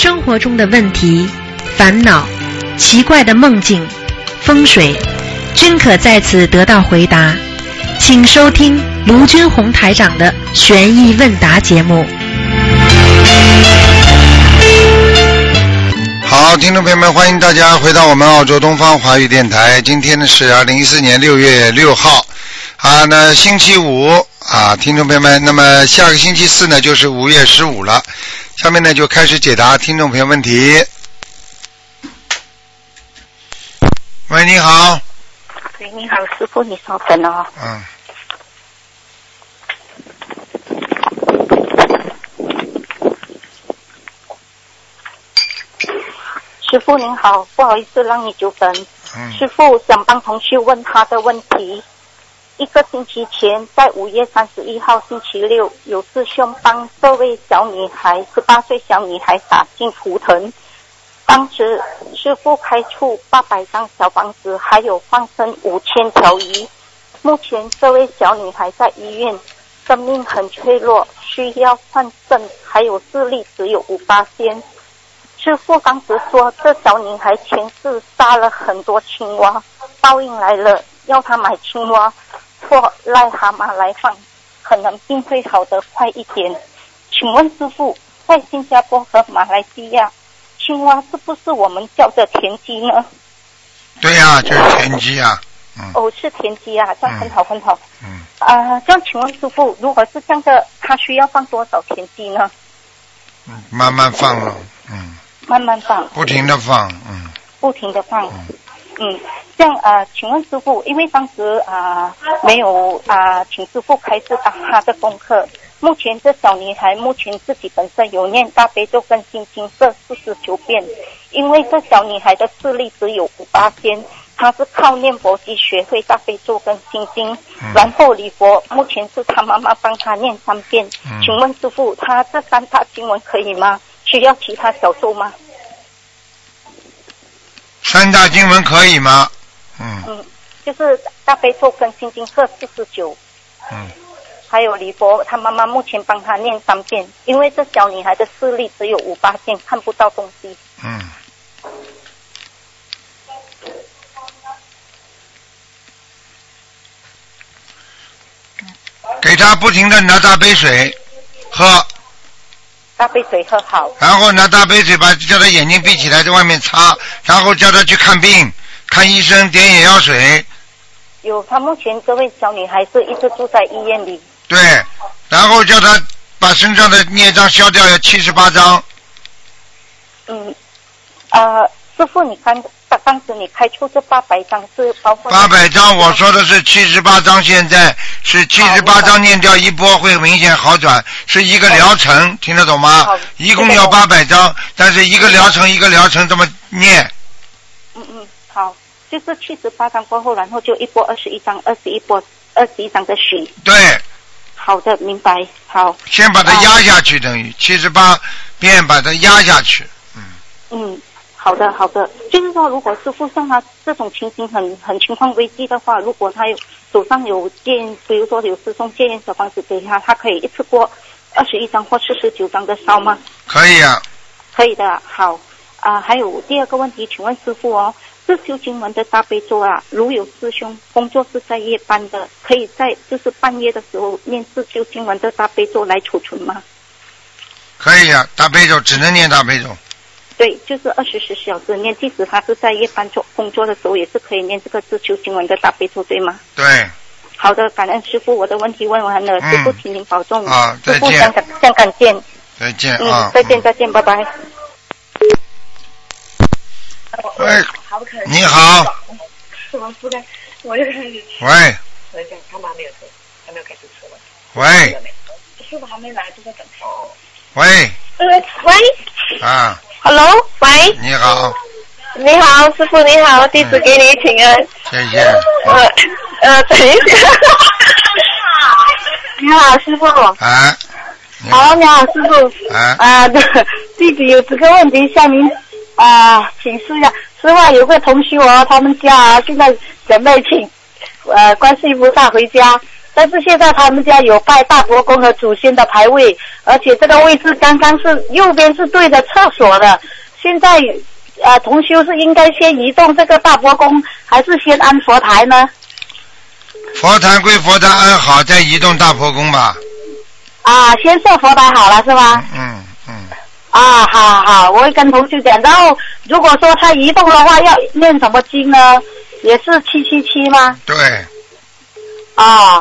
生活中的问题、烦恼、奇怪的梦境、风水，均可在此得到回答。请收听卢军红台长的悬疑问答节目。好，听众朋友们，欢迎大家回到我们澳洲东方华语电台。今天呢是二零一四年六月六号，啊，那星期五啊，听众朋友们，那么下个星期四呢就是五月十五了。下面呢就开始解答听众朋友问题。喂，你好，喂，你好，师傅，你稍等哦。嗯，师傅您好，不好意思让你久等。嗯，师傅想帮同学问他的问题。一个星期前，在五月三十一号星期六，有师兄帮这位小女孩，十八岁小女孩打进图腾。当时师傅开出八百张小房子，还有放生五千条鱼。目前这位小女孩在医院，生命很脆弱，需要换肾，还有视力只有五八仙。师傅当时说，这小女孩前世杀了很多青蛙，报应来了，要她买青蛙或癞蛤蟆来放，可能病会好得快一点。请问师傅，在新加坡和马来西亚，青蛙是不是我们叫的田鸡呢？对呀、就是田鸡啊，嗯哦，是田鸡啊，这样很好很好。嗯，啊、这样请问师傅，如果是这样的，它需要放多少田鸡呢？嗯慢慢放了，嗯，慢慢放。不停的放，嗯，不停的放。嗯，这样啊、呃请问师傅，因为当时啊、没有啊、请师傅开始打他的功课。目前这小女孩目前自己本身有念大悲咒跟心经这四十九遍，因为这小女孩的视力只有五八仙，她是靠念佛机学会大悲咒跟心经，嗯然后礼佛目前是她妈妈帮她念三遍。嗯请问师傅，她这三大经文可以吗？需要其他小咒吗？三大经文可以吗？嗯嗯，就是大悲咒跟心经各四十九，嗯，还有李博，他妈妈目前帮他念三遍，因为这小女孩的视力只有五八线，看不到东西。嗯。给他不停的拿大杯水喝，大杯水喝好，然后拿大杯水把叫他眼睛闭起来，在外面擦，然后叫他去看病，看医生点眼药水，有他目前这位小女孩是一直住在医院里，对，然后叫他把身上的孽障消掉，要七十八张，嗯，呃，师傅，你刚当时你开出这八百张是包括八百张，我说的是七十八张，现在是七十八张念掉一波会明显好转，是一个疗程，听得懂吗？好？一共要八百张，但是一个疗程一个疗程这么念，嗯嗯，好，就是七十八张过后，然后就一波二十一张，二十一波二十一张的许。对，好的，明白。好，先把它压下去，等于七十八遍把它压下去，嗯，嗯，好的，好的。就是说，如果师傅像他这种情形很很情况危机的话，如果他有手上有件，比如说有师兄借小房子给他，他可以一次过二十一张或四十九张的烧吗？可以啊，可以的，好。啊、还有第二个问题，请问师傅哦，自修经文的大悲咒啊，如有师兄工作是在夜班的，可以在就是半夜的时候念自修经文的大悲咒来储存吗？可以啊，大悲咒只能念大悲咒，对，就是二十四小时念，即使他是在夜班做工作的时候，也是可以念这个自修经文的大悲咒，对吗？对，好的，感恩师傅，我的问题问完了，嗯师傅请您保重。啊再见香港香港见。再见嗯，啊，再见再见，拜拜。喂，好可你好，什么不该？我就开始吃，喂我就讲他妈没有吃，还没有开始吃完。喂师傅还没来，就在等他。哦。喂呃，喂啊，，Hello，喂，你好，你好，师傅你好，弟子给你请安。谢谢，呃呃，等一下。你好，师傅。啊，好，你好，师傅。啊，啊，对，弟子有几个问题向您啊请示一下。师傅有个同学哦，他们家啊现在准备请呃观世音菩萨回家，但是现在他们家有拜大伯公和祖先的牌位，而且这个位置刚刚是右边是对着厕所的。现在呃，同修是应该先移动这个大伯公，还是先安佛台呢？佛坛归佛坛安好，再移动大婆宫吧。啊，先设佛台好了是吧？嗯嗯，啊，好好，我会跟同修讲。然后如果说他移动的话，要念什么经呢？也是七七七吗？对，啊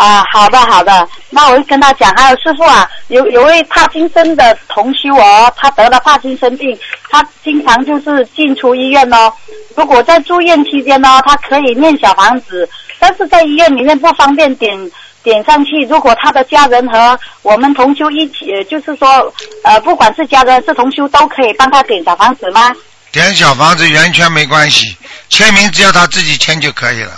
啊，好的好的，那我就跟他讲。还有师傅啊，有有位帕金森的同修哦，他得了帕金森病，他经常就是进出医院哦。如果在住院期间呢，他可以念小房子，但是在医院里面不方便点点上去。如果他的家人和我们同修一起，就是说呃，不管是家人是同修，都可以帮他点小房子吗？点小房子圆圈没关系，签名只要他自己签就可以了。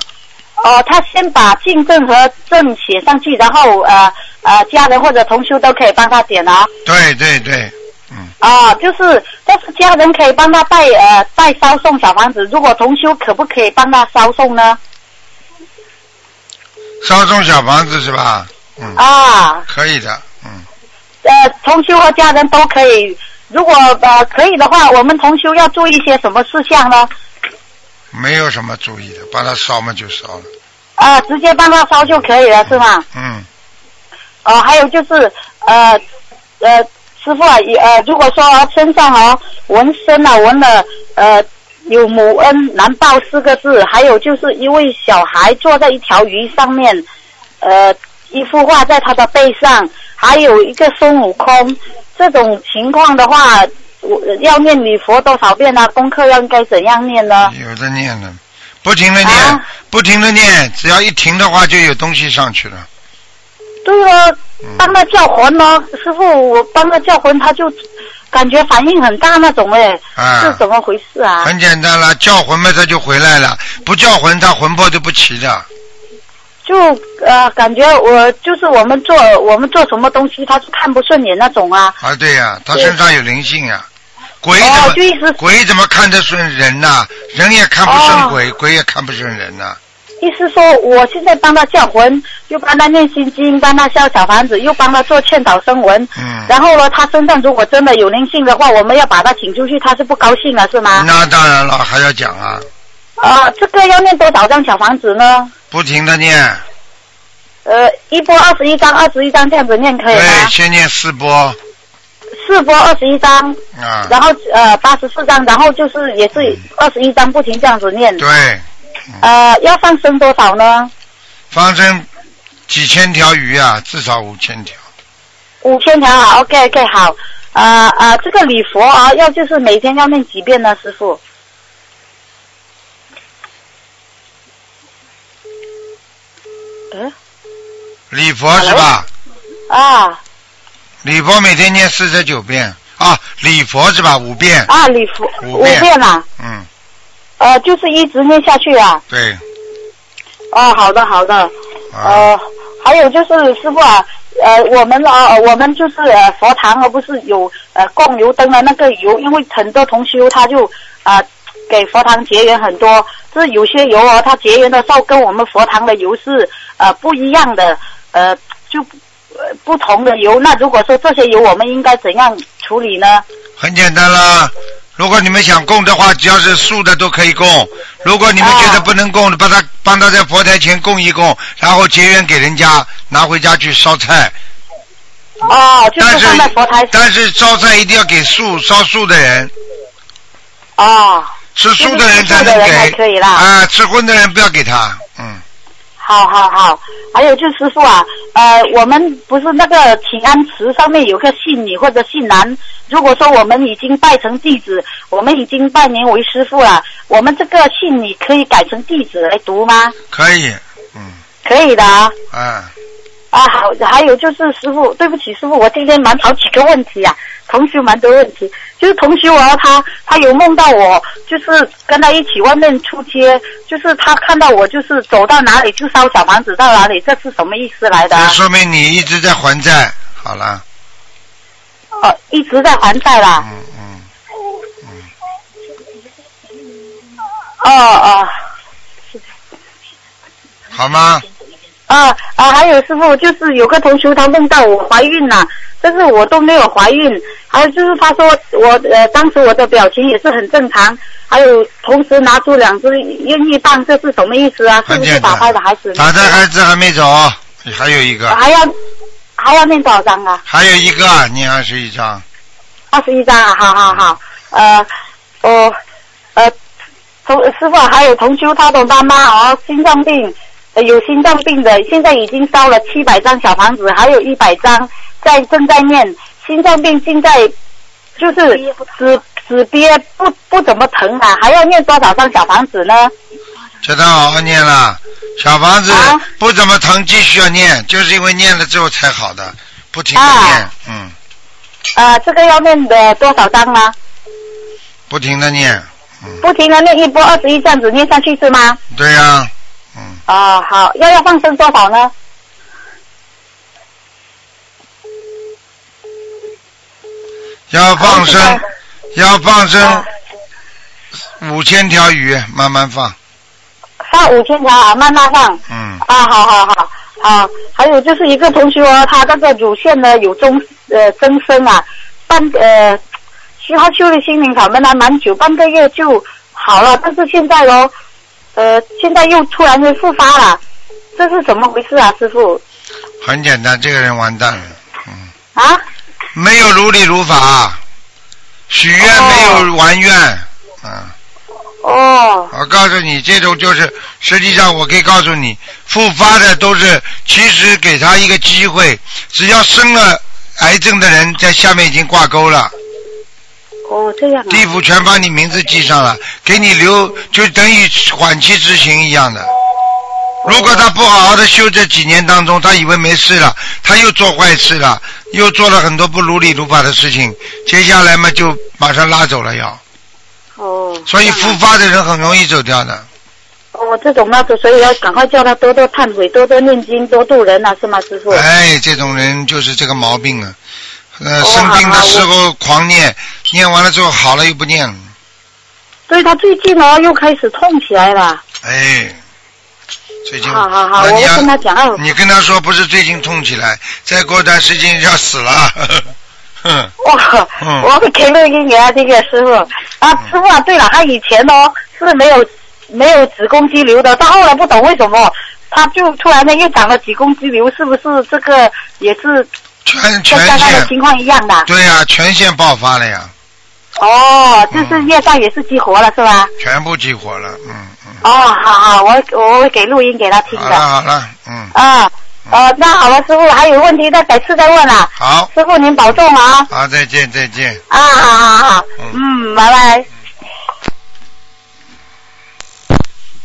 哦，他先把进证和证写上去，然后呃呃，家人或者同修都可以帮他点啊。对对对，嗯，啊，就是，但是家人可以帮他带呃带烧送小房子，如果同修可不可以帮他烧送呢？烧送小房子是吧？嗯，啊，可以的，嗯，呃，同修和家人都可以。如果呃可以的话，我们同修要注意些什么事项呢？没有什么注意的，把它烧嘛就烧了。啊，直接帮他烧就可以了，是吗？嗯，哦，还有就是呃呃，师傅啊，也呃，如果说身上哦纹身啊纹了呃有母恩难报四个字，还有就是一位小孩坐在一条鱼上面，呃，一幅画在他的背上，还有一个孙悟空，这种情况的话，我要念礼佛多少遍呢？功课要应该怎样念呢？有的念呢，不停的念，啊不停的念，只要一停的话就有东西上去了。对了，嗯帮他叫魂呢，师傅，我帮他叫魂，他就感觉反应很大那种哎，啊是怎么回事啊？很简单了，叫魂嘛他就回来了，不叫魂他魂魄就不齐的。就呃，感觉我就是我们做我们做什么东西，他是看不顺眼那种啊。啊，对呀、他身上有灵性呀、鬼怎哦，么、鬼怎么看得顺人呐、人也看不顺鬼，鬼也看不顺人呐、意思说，我现在帮他叫魂，又帮他念心经，帮他烧小房子，又帮他做劝导声闻。嗯，然后呢，他身上如果真的有灵性的话，我们要把他请出去，他是不高兴了，是吗？那当然了，还要讲啊，啊，这个要念多少张小房子呢？不停的念，呃，一波二十一张，二十一张这样子念可以对，先念四波四波二十一张，啊，然后呃八十四张，然后就是也是二十一张，不停这样子念。对，呃，要放生多少呢？放生几千条鱼啊，至少五千条。五千条啊，OK OK 好。啊、啊、这个礼佛啊，要就是每天要念几遍呢，师傅？嗯礼佛是吧？啊礼佛每天念四十九遍。啊，礼佛是吧？五遍，啊，礼佛五五遍遍啊，嗯，呃，就是一直念下去啊。对，哦，好的好的。啊，呃，还有就是师傅啊，呃，我们啊、我们就是呃佛堂而不是有呃供油灯的那个油，因为很多同修他就啊、给佛堂结缘很多，就是有些油啊，它结缘的时候跟我们佛堂的油是呃不一样的，呃就呃不同的油。那如果说这些油，我们应该怎样处理呢？很简单啦。如果你们想供的话，只要是素的都可以供。如果你们觉得不能供，把它帮他在佛台前供一供，然后结缘给人家，拿回家去烧菜。哦，就但是是放在佛台但是烧菜一定要给素烧素的人，哦。吃素的人才能给。可以啦啊，吃荤的人不要给他。嗯，好好好，还有就是师傅啊，呃，我们不是那个请安词上面有个姓女或者姓男，如果说我们已经拜成弟子，我们已经拜您为师傅了，我们这个姓女可以改成弟子来读吗？可以。嗯，可以的啊。啊，啊，好，还有就是师傅，对不起师傅，我今天蛮好几个问题啊，同学蛮多问题，就是同学啊，他他有梦到我，就是跟他一起外面出街，就是他看到我就是走到哪里就烧小房子到哪里，这是什么意思来的、说明你一直在还债。好了，哦，一直在还债啦。嗯嗯，哦哦好吗？哦啊啊，还有师傅，就是有个同学他梦到我怀孕了，但是我都没有怀孕。还有就是他说我呃，当时我的表情也是很正常。还有同时拿出两只孕育棒，这是什么意思啊？是不是打胎的孩子？打胎孩子还没走，还有一个。还要还要念多少张啊？还有一个，念二十一张。二十一张啊，好好好，呃，我，呃，同师傅还有同修他的妈妈哦，心脏病。有心脏病的，现在已经烧了七百张小房子，还有一百张在正在念。心脏病现在就是只只憋不不怎么疼啊，还要念多少张小房子呢？叫他好好念了，小房子不怎么疼，继续要念，就是因为念了之后才好的，不停的念，嗯。啊，这个要念的多少张呢？不停的念。不停的念一波二十一这样子念下去是吗？对呀。嗯啊好，要要放生多少呢？要放生，要放生五千条鱼，慢慢放。放五千条啊，慢慢放。嗯。啊，好好好，好，还有就是一个同学，他那个乳腺呢有增呃增生啊，半呃，需要修的心灵法门还蛮久，半个月就好了，但是现在哦。呃，现在又突然间复发了，这是怎么回事啊，师傅？很简单，这个人完蛋了，嗯。啊？没有如理如法，许愿没有完愿，嗯。哦。我告诉你，这种就是，实际上我可以告诉你，复发的都是，其实给他一个机会，只要生了癌症的人在下面已经挂钩了。哦，这样啊！地府全把你名字记上了，给你留，就等于缓期执行一样的。如果他不好好的修这几年当中，他以为没事了，他又做坏事了，又做了很多不如理如法的事情，接下来嘛就马上拉走了要。哦。所以复发的人很容易走掉的。哦，这种嘛，所以要赶快叫他多多忏悔，多多念经，多度人啊，是吗，师傅？哎，这种人就是这个毛病啊。呃，生病的时候狂念，念完了之后好了又不念了。所以他最近哦又开始痛起来了。哎，最近。好好好，我跟他讲。你跟他说不是最近痛起来，再过段时间要死了。哼。哇，我会给录音给他听，师傅。啊，师傅啊，对了，他以前哦是没有没有子宫肌瘤的，到后来不懂为什么他就突然间又长了子宫肌瘤，是不是这个也是？全全线情况一样的，对呀，全线爆发了呀。哦，就是业障也是激活了，是吧？全部激活了，嗯嗯。哦，好好，我我会给录音给他听的。好了好了，嗯。啊，呃，那好了，师傅还有问题，再改次再问了。好。师傅您保重啊。好，再见再见。啊，好好好，嗯，拜拜。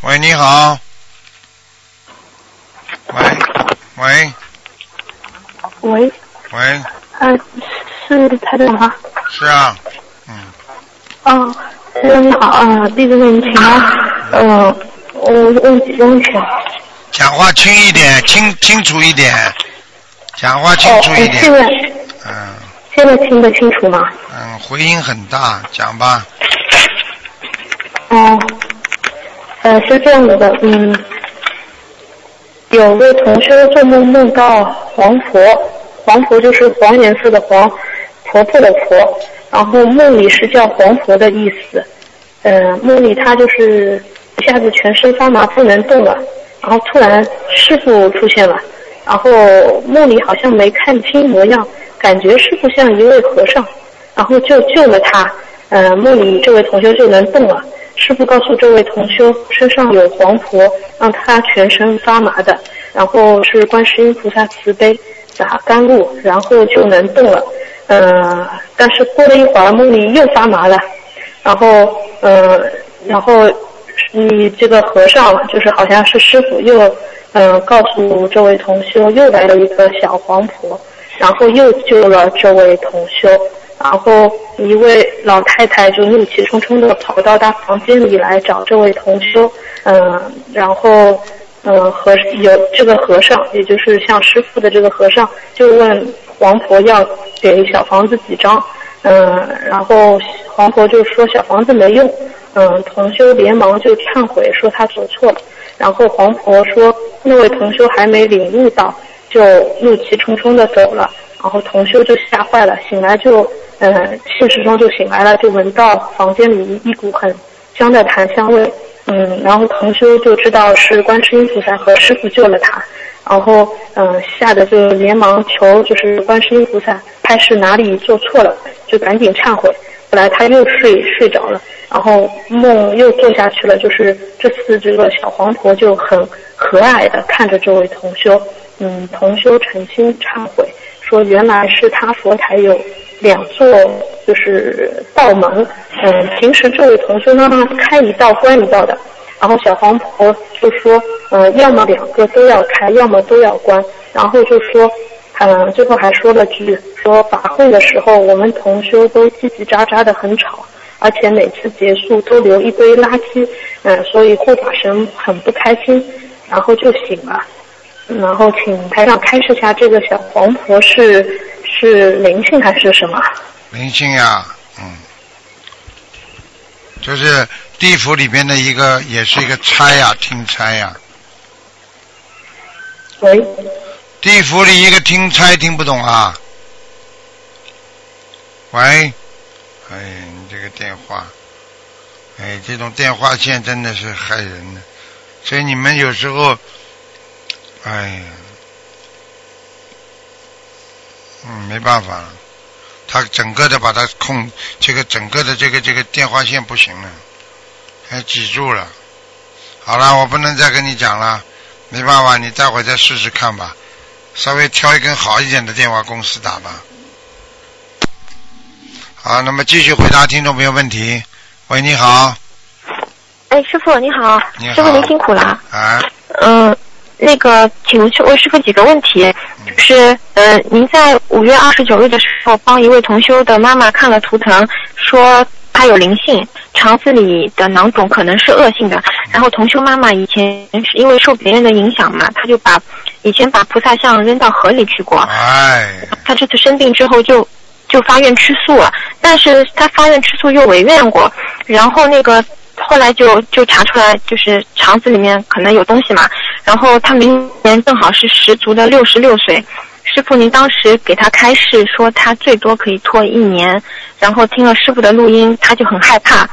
喂，你好。喂喂。喂。喂，呃，是台长吗？是啊，嗯。哦，台长你好啊，弟子给您请安。嗯，我问几个问题啊。讲话轻一点，清清楚一点，讲话清楚一点。现在。嗯。现在听得清楚吗？嗯，回音很大，讲吧。哦，呃，是这样子的，嗯，有位同学做梦梦到黄佛。黄婆就是黄颜色的黄，婆婆的婆，然后梦里是叫黄婆的意思。呃，梦里他就是一下子全身发麻不能动了，然后突然师傅出现了，然后梦里好像没看清模样，感觉师傅像一位和尚，然后就救了他。呃，梦里这位同修就能动了。师傅告诉这位同修身上有黄婆，让他全身发麻的，然后是观世音菩萨慈悲。打甘露，然后就能动了。嗯，但是过了一会儿，梦里又发麻了。然后，嗯，然后你这个和尚就是好像是师傅，又嗯告诉这位同修，又来了一个小黄婆，然后又救了这位同修。然后一位老太太就怒气冲冲的跑到他房间里来找这位同修。嗯，然后。嗯，和有这个和尚，也就是像师傅的这个和尚，就问黄婆要给小房子几张。嗯，然后黄婆就说小房子没用。嗯，同修连忙就忏悔说他走错了。然后黄婆说那位同修还没领悟到，就怒气冲冲的走了。然后同修就吓坏了，醒来就嗯、呃，现实中就醒来了，就闻到房间里一股很香的檀香味。嗯，然后同修就知道是观世音菩萨和师傅救了他，然后嗯吓得就连忙求就是观世音菩萨拍是哪里做错了，就赶紧忏悔。后来他又睡睡着了，然后梦又做下去了，就是这次这个小黄婆就很和蔼的看着这位同修，嗯，同修诚心忏悔，说原来是他佛台有两座就是道门，嗯，平时这位同修呢开一道关一道的，然后小黄婆就说，嗯，要么两个都要开，要么都要关，然后就说。嗯，最后还说了句，说法会的时候我们同修都叽叽喳喳的很吵，而且每次结束都留一堆垃圾，嗯，所以护法神很不开心，然后就醒了。然后请台上开示下，这个小黄婆是是灵性还是什么？灵性呀，嗯，就是地府里边的一个，也是一个差呀，听差呀。喂。地府里一个听差听不懂啊？喂，哎，你这个电话，哎，这种电话线真的是害人的，所以你们有时候，哎呀，嗯，没办法了，他整个的把它控，这个整个的这个这个电话线不行了，还挤住了。好了，我不能再跟你讲了，没办法，你待会再试试看吧。稍微挑一根好一点的电话公司打吧。好，那么继续回答听众朋友问题。喂，你好。哎，师傅你好。你好。师傅您辛苦了。啊。嗯，那个，请问师傅几个问题，就是呃，您在五月二十九日的时候帮一位同修的妈妈看了图腾，说她有灵性，肠子里的囊肿可能是恶性的。然后同修妈妈以前是因为受别人的影响嘛，她就把。以前把菩萨像扔到河里去过，哎，她这次生病之后就就发愿吃素了，但是她发愿吃素又违愿过，然后那个后来就就查出来就是肠子里面可能有东西嘛，然后他明年正好是十足的六十六岁，师傅您当时给他开示说他最多可以拖一年，然后听了师傅的录音他就很害怕。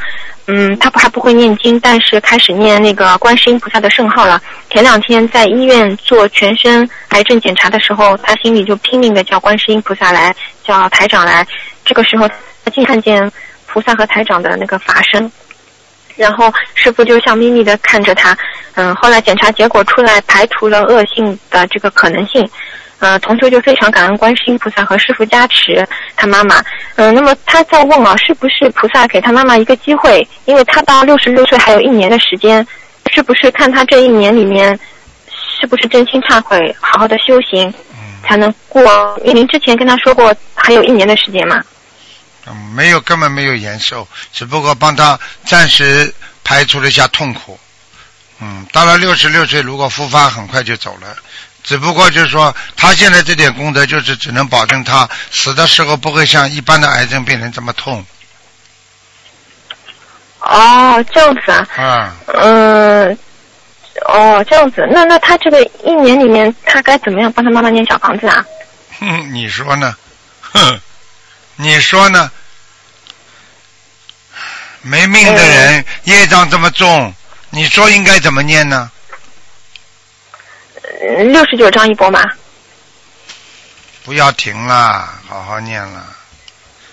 嗯，他不还不会念经，但是开始念那个观世音菩萨的圣号了。前两天在医院做全身癌症检查的时候，他心里就拼命的叫观世音菩萨来，叫台长来。这个时候，他竟看见菩萨和台长的那个法身，然后师傅就笑眯眯的看着他。嗯，后来检查结果出来，排除了恶性的这个可能性。呃，同修就非常感恩观世音菩萨和师傅加持他妈妈。嗯，那么他在问啊，是不是菩萨给他妈妈一个机会？因为他到六十六岁还有一年的时间，是不是看他这一年里面是不是真心忏悔，好好的修行，才能过？因为您之前跟他说过还有一年的时间嘛。嗯，没有，根本没有延寿，只不过帮他暂时排除了一下痛苦。嗯，到了六十六岁，如果复发，很快就走了。只不过就是说，他现在这点功德，就是只能保证他死的时候不会像一般的癌症病人这么痛。哦，这样子啊。嗯。嗯。哦，这样子，那那他这个一年里面，他该怎么样帮他妈妈念小房子啊？哼，你说呢？哼，你说呢？没命的人，业障这么重，你说应该怎么念呢？六十九章一波嘛，不要停了，好好念了，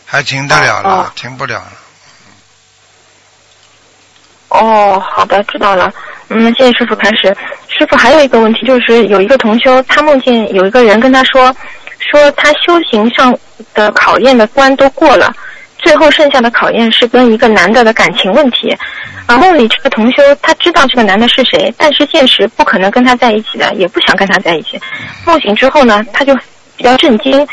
还停得了了，停不了了。哦，好的，知道了。嗯，谢谢师傅开始。师傅还有一个问题，就是有一个同修，他梦见有一个人跟他说，说他修行上的考验的关都过了，最后剩下的考验是跟一个男的的感情问题。啊，梦里这个同修他知道这个男的是谁，但是现实不可能跟他在一起的，也不想跟他在一起。梦醒之后呢，他就比较震惊，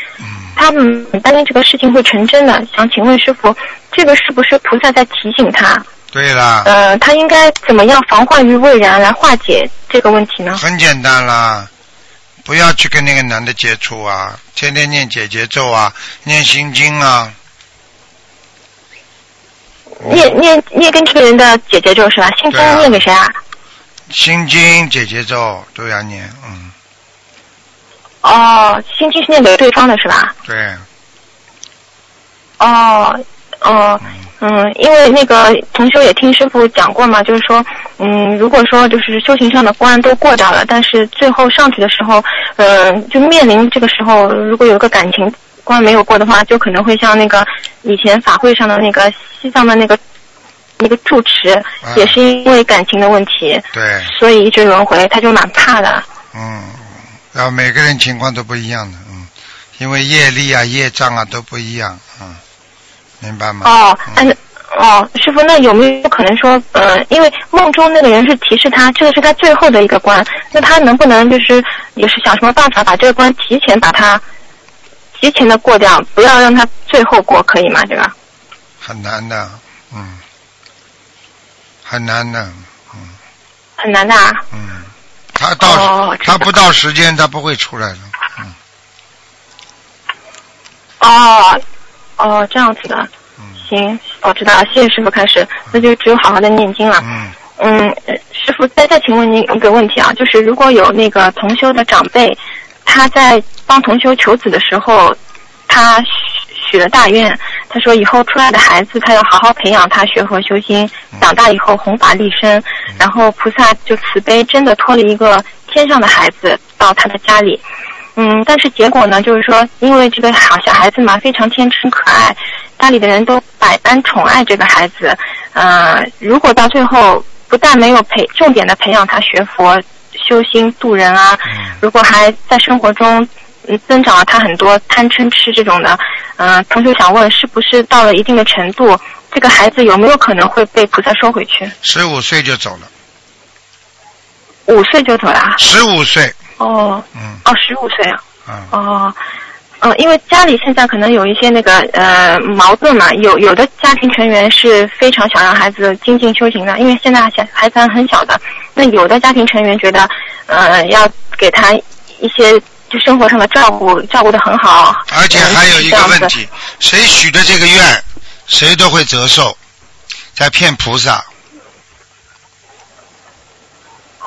他很担心这个事情会成真的。想请问师傅，这个是不是菩萨在提醒他？对了。呃，他应该怎么样防患于未然来化解这个问题呢？很简单啦，不要去跟那个男的接触啊，天天念姐姐咒啊，念心经啊。念念念跟这个人的姐姐咒是吧？心经念给谁啊？心经、姐姐咒都要念，嗯，哦，心经是念给对方的是吧？对，哦，哦，嗯，因为那个同修也听师傅讲过嘛，就是说，嗯，如果说就是修行上的关都过掉了，但是最后上去的时候，呃、就面临这个时候，如果有一个感情关没有过的话，就可能会像那个以前法会上的那个西藏的那个那个住持，啊也是因为感情的问题，对，所以一直轮回，他就蛮怕的。嗯，然后每个人情况都不一样的，嗯，因为业力啊、业障啊都不一样，嗯，明白吗？哦，嗯哦，师傅，那有没有可能说，呃，因为梦中那个人是提示他，这个是他最后的一个关，那他能不能就是也是想什么办法把这个关提前把它提前的过掉，不要让他最后过，可以吗？这个？很难的，嗯，很难的，嗯很难的啊。嗯，他到、他不到时间，他不会出来的，嗯哦，哦，这样子的。嗯行，我知道了，谢谢师傅开始，那就只有好好的念经了。嗯，嗯，呃师傅，再再请问您一个问题啊，就是如果有那个同修的长辈，他在帮同修求子的时候，他许许了大愿，他说以后出来的孩子，他要好好培养他学佛修心，长大以后弘法利身，然后菩萨就慈悲，真的托了一个天上的孩子到他的家里。嗯，但是结果呢，就是说，因为这个好小孩子嘛，非常天真可爱，家里的人都百般宠爱这个孩子。呃，如果到最后不但没有培重点的培养他学佛、修心、度人啊，如果还在生活中嗯增长了他很多贪嗔痴这种的，嗯、同学想问，是不是到了一定的程度，这个孩子有没有可能会被菩萨收回去？十五岁就走了，五岁就走了啊？十五岁，哦嗯。哦，十五岁啊？嗯，哦，嗯，因为家里现在可能有一些那个呃矛盾嘛，有有的家庭成员是非常想让孩子精进修行的，因为现在小孩子还很小的，那有的家庭成员觉得呃要给他一些就生活上的照顾，照顾的很好，而且嗯还有一个问题，谁许的这个愿，谁都会折寿，在骗菩萨，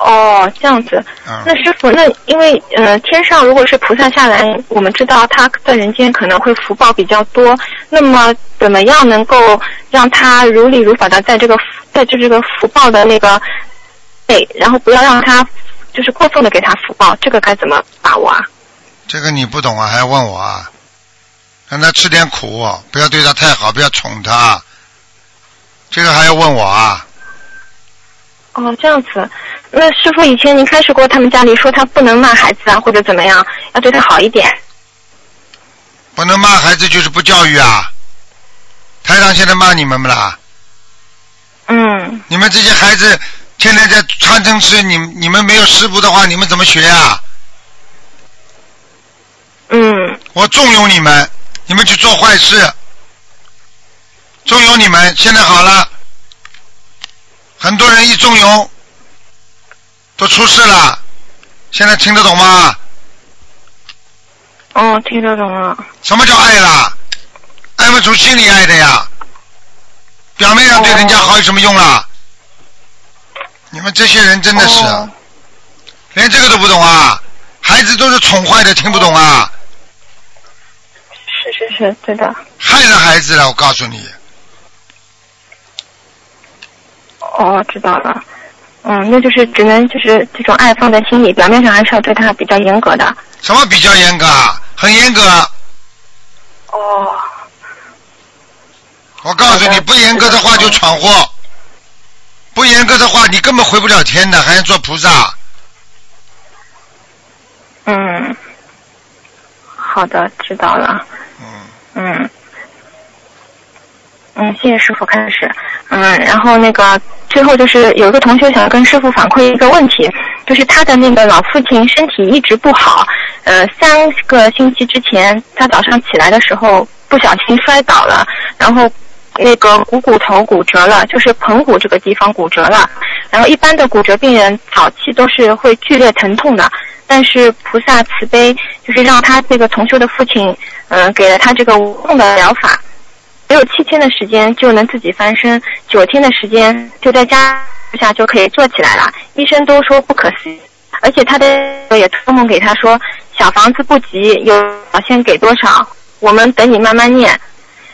哦，这样子。嗯那师傅，那因为呃，天上如果是菩萨下来，我们知道他在人间可能会福报比较多。那么怎么样能够让他如理如法的在这个在这这个福报的那个对，然后不要让他就是过分的给他福报，这个该怎么把握啊？这个你不懂啊，还要问我啊？让他吃点苦，不要对他太好，不要宠他。这个还要问我啊？哦，这样子。那师傅以前您开始过他们家里说他不能骂孩子啊，或者怎么样，要对他好一点。不能骂孩子就是不教育啊！台长现在骂你们不啦？嗯，你们这些孩子天天在贪嗔痴，你你们没有师傅的话，你们怎么学啊？嗯，我纵容你们，你们去做坏事，纵容你们。现在好了，很多人一纵容，都出事了。现在听得懂吗？哦，听得懂了。什么叫爱啦？爱不从心里爱的呀，表面上对人家好有什么用啦？你们这些人真的是，哦连这个都不懂啊！孩子都是宠坏的，听不懂啊！是是是，对的。害了孩子了，我告诉你。哦，知道了。嗯，那就是只能就是这种爱放在心里，表面上还是要对他比较严格的。什么比较严格啊？很严格。哦。我告诉你，不严格的话就闯祸，不严格的话你根本回不了天的，还能做菩萨。嗯。好的，知道了。嗯，嗯。嗯，谢谢师傅开始。嗯，然后那个最后就是有一个同学想跟师傅反馈一个问题，就是他的那个老父亲身体一直不好，呃，三个星期之前他早上起来的时候不小心摔倒了，然后那个股骨头骨折了，就是盆骨这个地方骨折了。然后一般的骨折病人早期都是会剧烈疼痛的，但是菩萨慈悲，就是让他这个同修的父亲，嗯、给了他这个无痛的疗法。只有七天的时间就能自己翻身，九天的时间就在家下就可以做起来了，医生都说不可思议。而且他的也托梦给他说，小房子不急，有先给多少，我们等你慢慢念。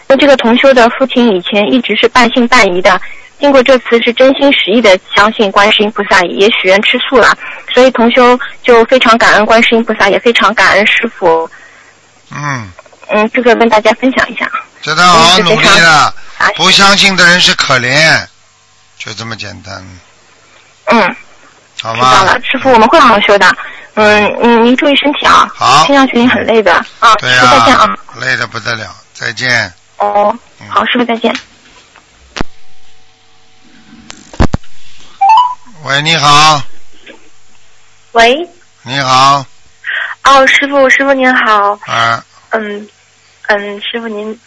那这个同修的父亲以前一直是半信半疑的，经过这次是真心实意的相信观世音菩萨，也许愿吃素了，所以同修就非常感恩观世音菩萨，也非常感恩师傅。嗯，嗯，这个跟大家分享一下。叫他好好努力了啊。不相信的人是可怜，就这么简单，嗯，好吗知道了？，师傅，我们会好好修的。嗯嗯，您注意身体啊。好听上去您很累的啊。对师傅再见、啊。累的不得了，再见。哦，嗯好，师傅再见。喂，你好，喂，你好，哦，师傅，师傅您好，啊嗯嗯，师傅您，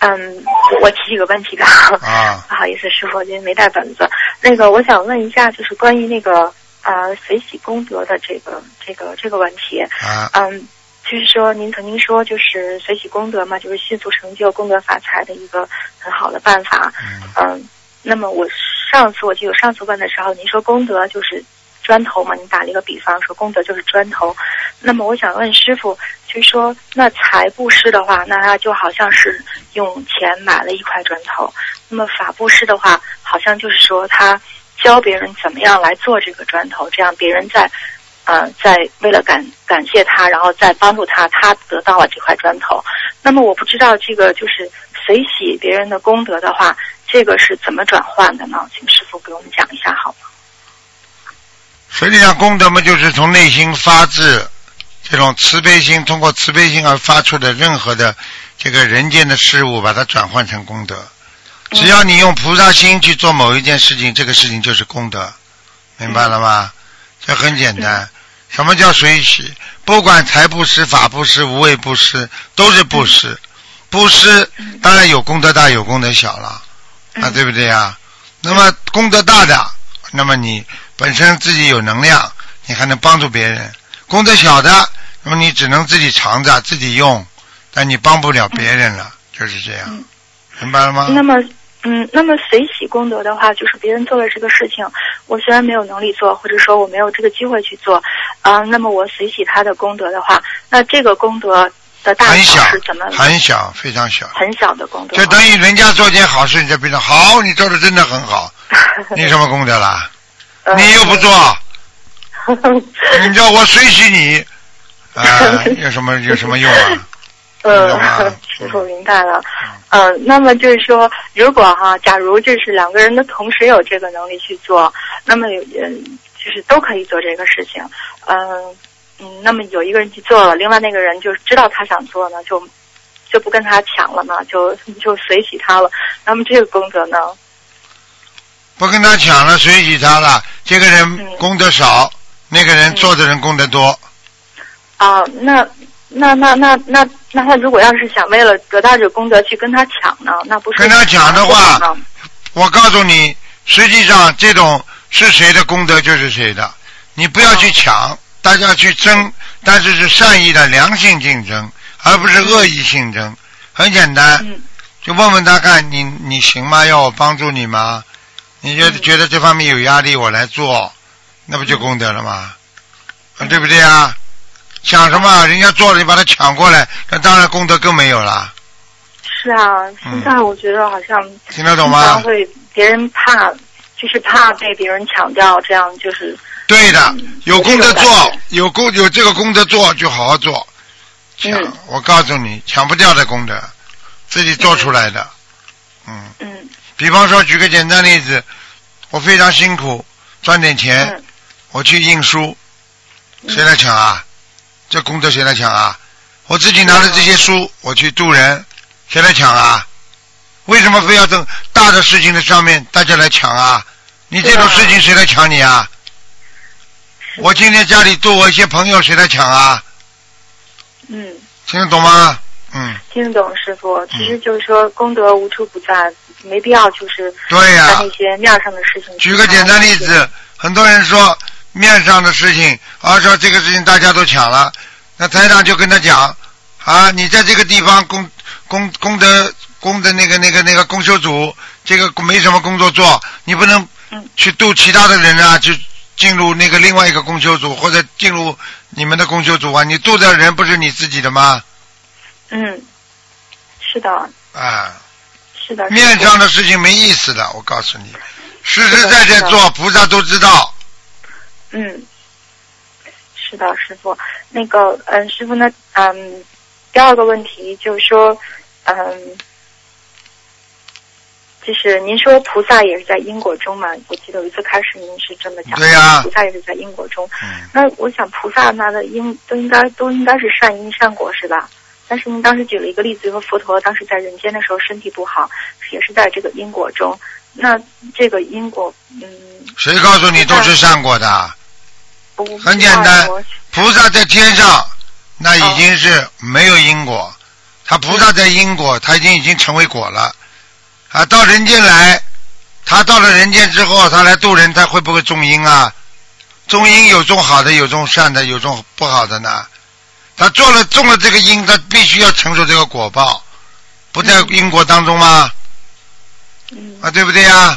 嗯，我提几个问题吧。啊，不好意思，师傅，今天没带本子。那个，我想问一下，就是关于那个呃随喜功德的这个这个这个问题。啊嗯，就是说您曾经说，就是随喜功德嘛，就是迅速成就功德发财的一个很好的办法。嗯嗯，那么我上次我记得上次问的时候，您说功德就是砖头嘛，您打了一个比方说功德就是砖头。那么我想问师傅，就是说那财布施的话，那他就好像是用钱买了一块砖头；那么法布施的话，好像就是说他教别人怎么样来做这个砖头，这样别人在。呃，在为了感感谢他，然后再帮助他，他得到了这块砖头。那么我不知道这个就是随喜别人的功德的话，这个是怎么转换的呢？请师傅给我们讲一下好吗？实际上功德嘛，就是从内心发自这种慈悲心，通过慈悲心而发出的任何的这个人间的事物，把它转换成功德。只要你用菩萨心去做某一件事情，这个事情就是功德，明白了吗？这很简单。什么叫随喜？不管财布施、法布施、无畏布施，都是布施。布施当然有功德大，有功德小了，啊，对不对呀？那么功德大的，那么你本身自己有能量，你还能帮助别人；功德小的，那么你只能自己藏着自己用，但你帮不了别人了，就是这样，明白了吗？那么，嗯，那么随喜功德的话，就是别人做了这个事情，我虽然没有能力做，或者说我没有这个机会去做，啊、那么我随喜他的功德的话，那这个功德的大很小小是怎么？，很小，非常小，很小的功德。就等于人家做件好事，你就变成好，你做的真的很好，你什么功德啦？呃你又不做，你叫我随喜你，啊、有什么有什么用啊？呃，师傅明白了。嗯、那么就是说，如果哈，假如就是两个人的同时有这个能力去做，那么有嗯，就是都可以做这个事情。嗯嗯，那么有一个人去做了，另外那个人就知道他想做呢，就就不跟他抢了嘛，就就随喜他了。那么这个功德呢？不跟他抢了，随喜他了。这个人嗯功德少，那个人做的人功德多。啊，那那那那那那他如果要是想为了得到这个功德去跟他抢呢，那不是跟他抢的话？我告诉你，实际上这种是谁的功德就是谁的，你不要去抢，大家去争，但是是善意的良性竞争，而不是恶意竞争。很简单，嗯就问问他看你你行吗？要我帮助你吗？你觉得觉得这方面有压力，我来做，那不就功德了吗？啊，对不对啊？抢什么？人家做了，你把它抢过来，那当然功德更没有了。是啊，现在我觉得好像听得懂吗？会别人怕，就是怕被别人抢掉，这样就是对的，有功德做，有功有这个功德做，就好好做。抢，嗯我告诉你，抢不掉的功德，自己做出来的。嗯，嗯比方说，举个简单例子，我非常辛苦赚点钱，嗯我去印书，谁来抢啊？这功德谁来抢啊？我自己拿着这些书，我去渡人，谁来抢啊？为什么非要等大的事情的上面大家来抢啊？你这种事情谁来抢你啊？我今天家里渡我一些朋友，谁来抢啊？嗯，听得懂吗？嗯，听得懂师傅。其实就是说功德无处不在，没必要就是对呀、在那些面上的事情。举个简单例子，很多人说面上的事情，啊说这个事情大家都抢了，那台长就跟他讲啊，你在这个地方功功功德功的那个那个那个公修组，这个没什么工作做，你不能嗯去度其他的人啊，去进入那个另外一个公修组，或者进入你们的公修组啊，你度的人不是你自己的吗？嗯，是的，啊，是的。面上的事情没意思的，我告诉你，实实在在做，菩萨都知道。嗯，是的，师傅。那个，嗯，师傅，那嗯，第二个问题就是说，嗯，就是您说菩萨也是在因果中嘛？我记得有一次开始您是这么讲的，对呀菩萨也是在因果中。嗯，那我想菩萨那的因都应该都应该是善因善果是吧？但是您当时举了一个例子，说佛陀当时在人间的时候身体不好，也是在这个因果中。那这个因果，嗯，谁告诉你都是善果的？不很简单菩萨在天上，那已经是没有因果。他菩萨在因果，他已经已经成为果了。啊，到人间来，他到了人间之后，他来度人，他会不会种因啊？种因有种好的，有种善的，有种不好的呢。他做了种了这个因，他必须要承受这个果报，不在因果当中吗？嗯。啊，对不对呀？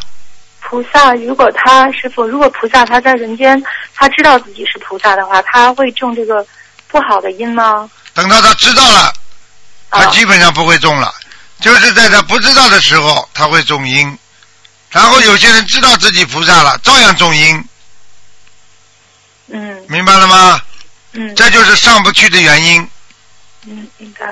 菩萨，如果他师傅，如果菩萨他在人间，他知道自己是菩萨的话，他会种这个不好的因吗？等到他知道了，他啊基本上不会种了。就是在他不知道的时候，他会种因。然后有些人知道自己菩萨了，照样种因，嗯明白了吗？嗯这就是上不去的原因。嗯，应该。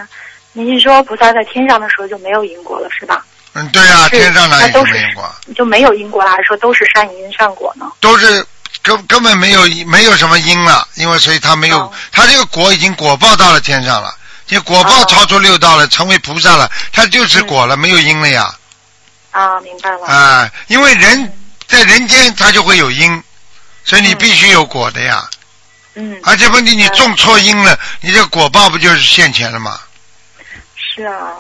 您是说菩萨在天上的时候就没有因果了是吧？嗯，对啊，天上哪有因果？就没有因果了，还是说都是善因善果呢？都是根根本没有没有什么因了，因为所以他没有，哦他这个果已经果报到了天上了，这果报哦超出六道了，成为菩萨了，他就是果了，没有因了呀。啊，明白了。啊，因为人在人间他就会有因，所以你嗯必须有果的呀。嗯，而且问题你种错因了，你这果报不就是现前了吗？是啊，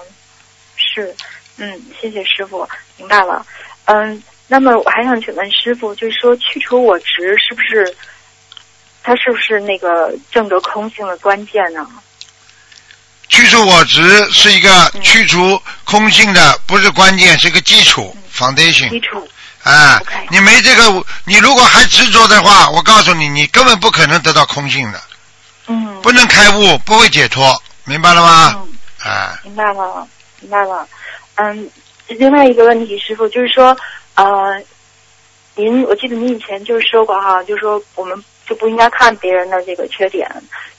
是，嗯，谢谢师傅，明白了。嗯，那么我还想请问师傅，就是说去除我执是不是，它是不是那个证得空性的关键呢？去除我执是一个嗯去除空性的，不是关键，是个基础 foundation 基。础，啊你没这个，你如果还执着的话，我告诉你，你根本不可能得到空性的，嗯，不能开悟，不会解脱，明白了吗？嗯，啊，明白了，明白了。嗯，另外一个问题，师傅就是说，呃，您我记得您以前就是说过哈，就是说我们就不应该看别人的这个缺点，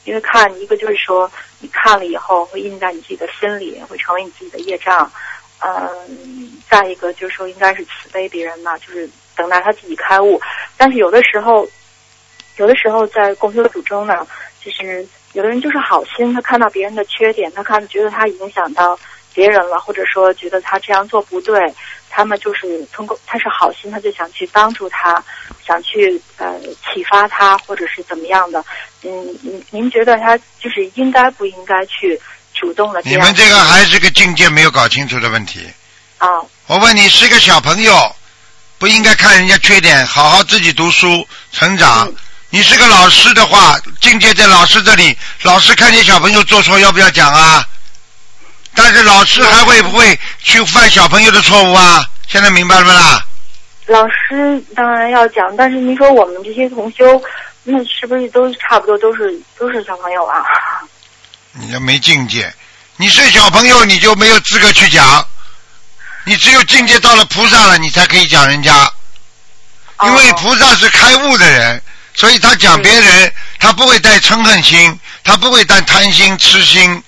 因为看一个就是说你看了以后会印在你自己的心里，会成为你自己的业障。嗯，再一个就是说应该是慈悲别人嘛，就是等待他自己开悟。但是有的时候，有的时候在共修组中呢，就是有的人就是好心，他看到别人的缺点，他看觉得他影响到别人了，或者说觉得他这样做不对，他们就是通过他是好心，他就想去帮助他，想去呃启发他，或者是怎么样的。嗯，您您觉得他就是应该不应该去主动的？你们这个还是个境界没有搞清楚的问题。啊，我问你，是个小朋友，不应该看人家缺点，好好自己读书成长。嗯你是个老师的话，境界在老师这里，老师看见小朋友做错，要不要讲啊？但是老师还会不会去犯小朋友的错误啊？现在明白了没啦？老师当然要讲，但是您说我们这些同修，那是不是都差不多都是都是小朋友啊？你这没境界，你是小朋友你就没有资格去讲，你只有境界到了菩萨了，你才可以讲人家。因为哦菩萨是开悟的人，所以他讲别人，他不会带嗔恨心，他不会带贪心、痴心，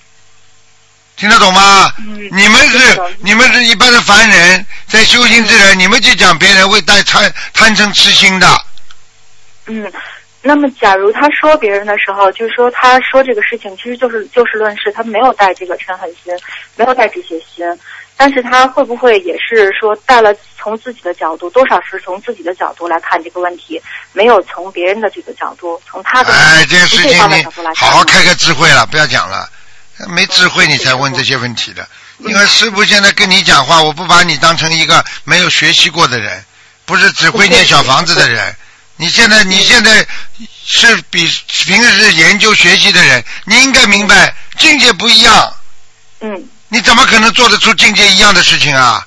听得懂吗？嗯你们是你们是一般的凡人，在修行之人，你们就讲别人会带贪贪嗔痴心的，嗯，那么假如他说别人的时候，就是说他说这个事情其实就是就事论事，他没有带这个嗔恨心，没有带这些心，但是他会不会也是说带了从自己的角度，多少是从自己的角度来看这个问题，没有从别人的这个角度，从他的哎，这件事情你好好开开智慧了，不要讲了，没智慧你才问这些问题的。因为师傅现在跟你讲话，我不把你当成一个没有学习过的人，不是只会念小房子的人。你现在你现在是比平时研究学习的人，你应该明白境界不一样，嗯你怎么可能做得出境界一样的事情啊？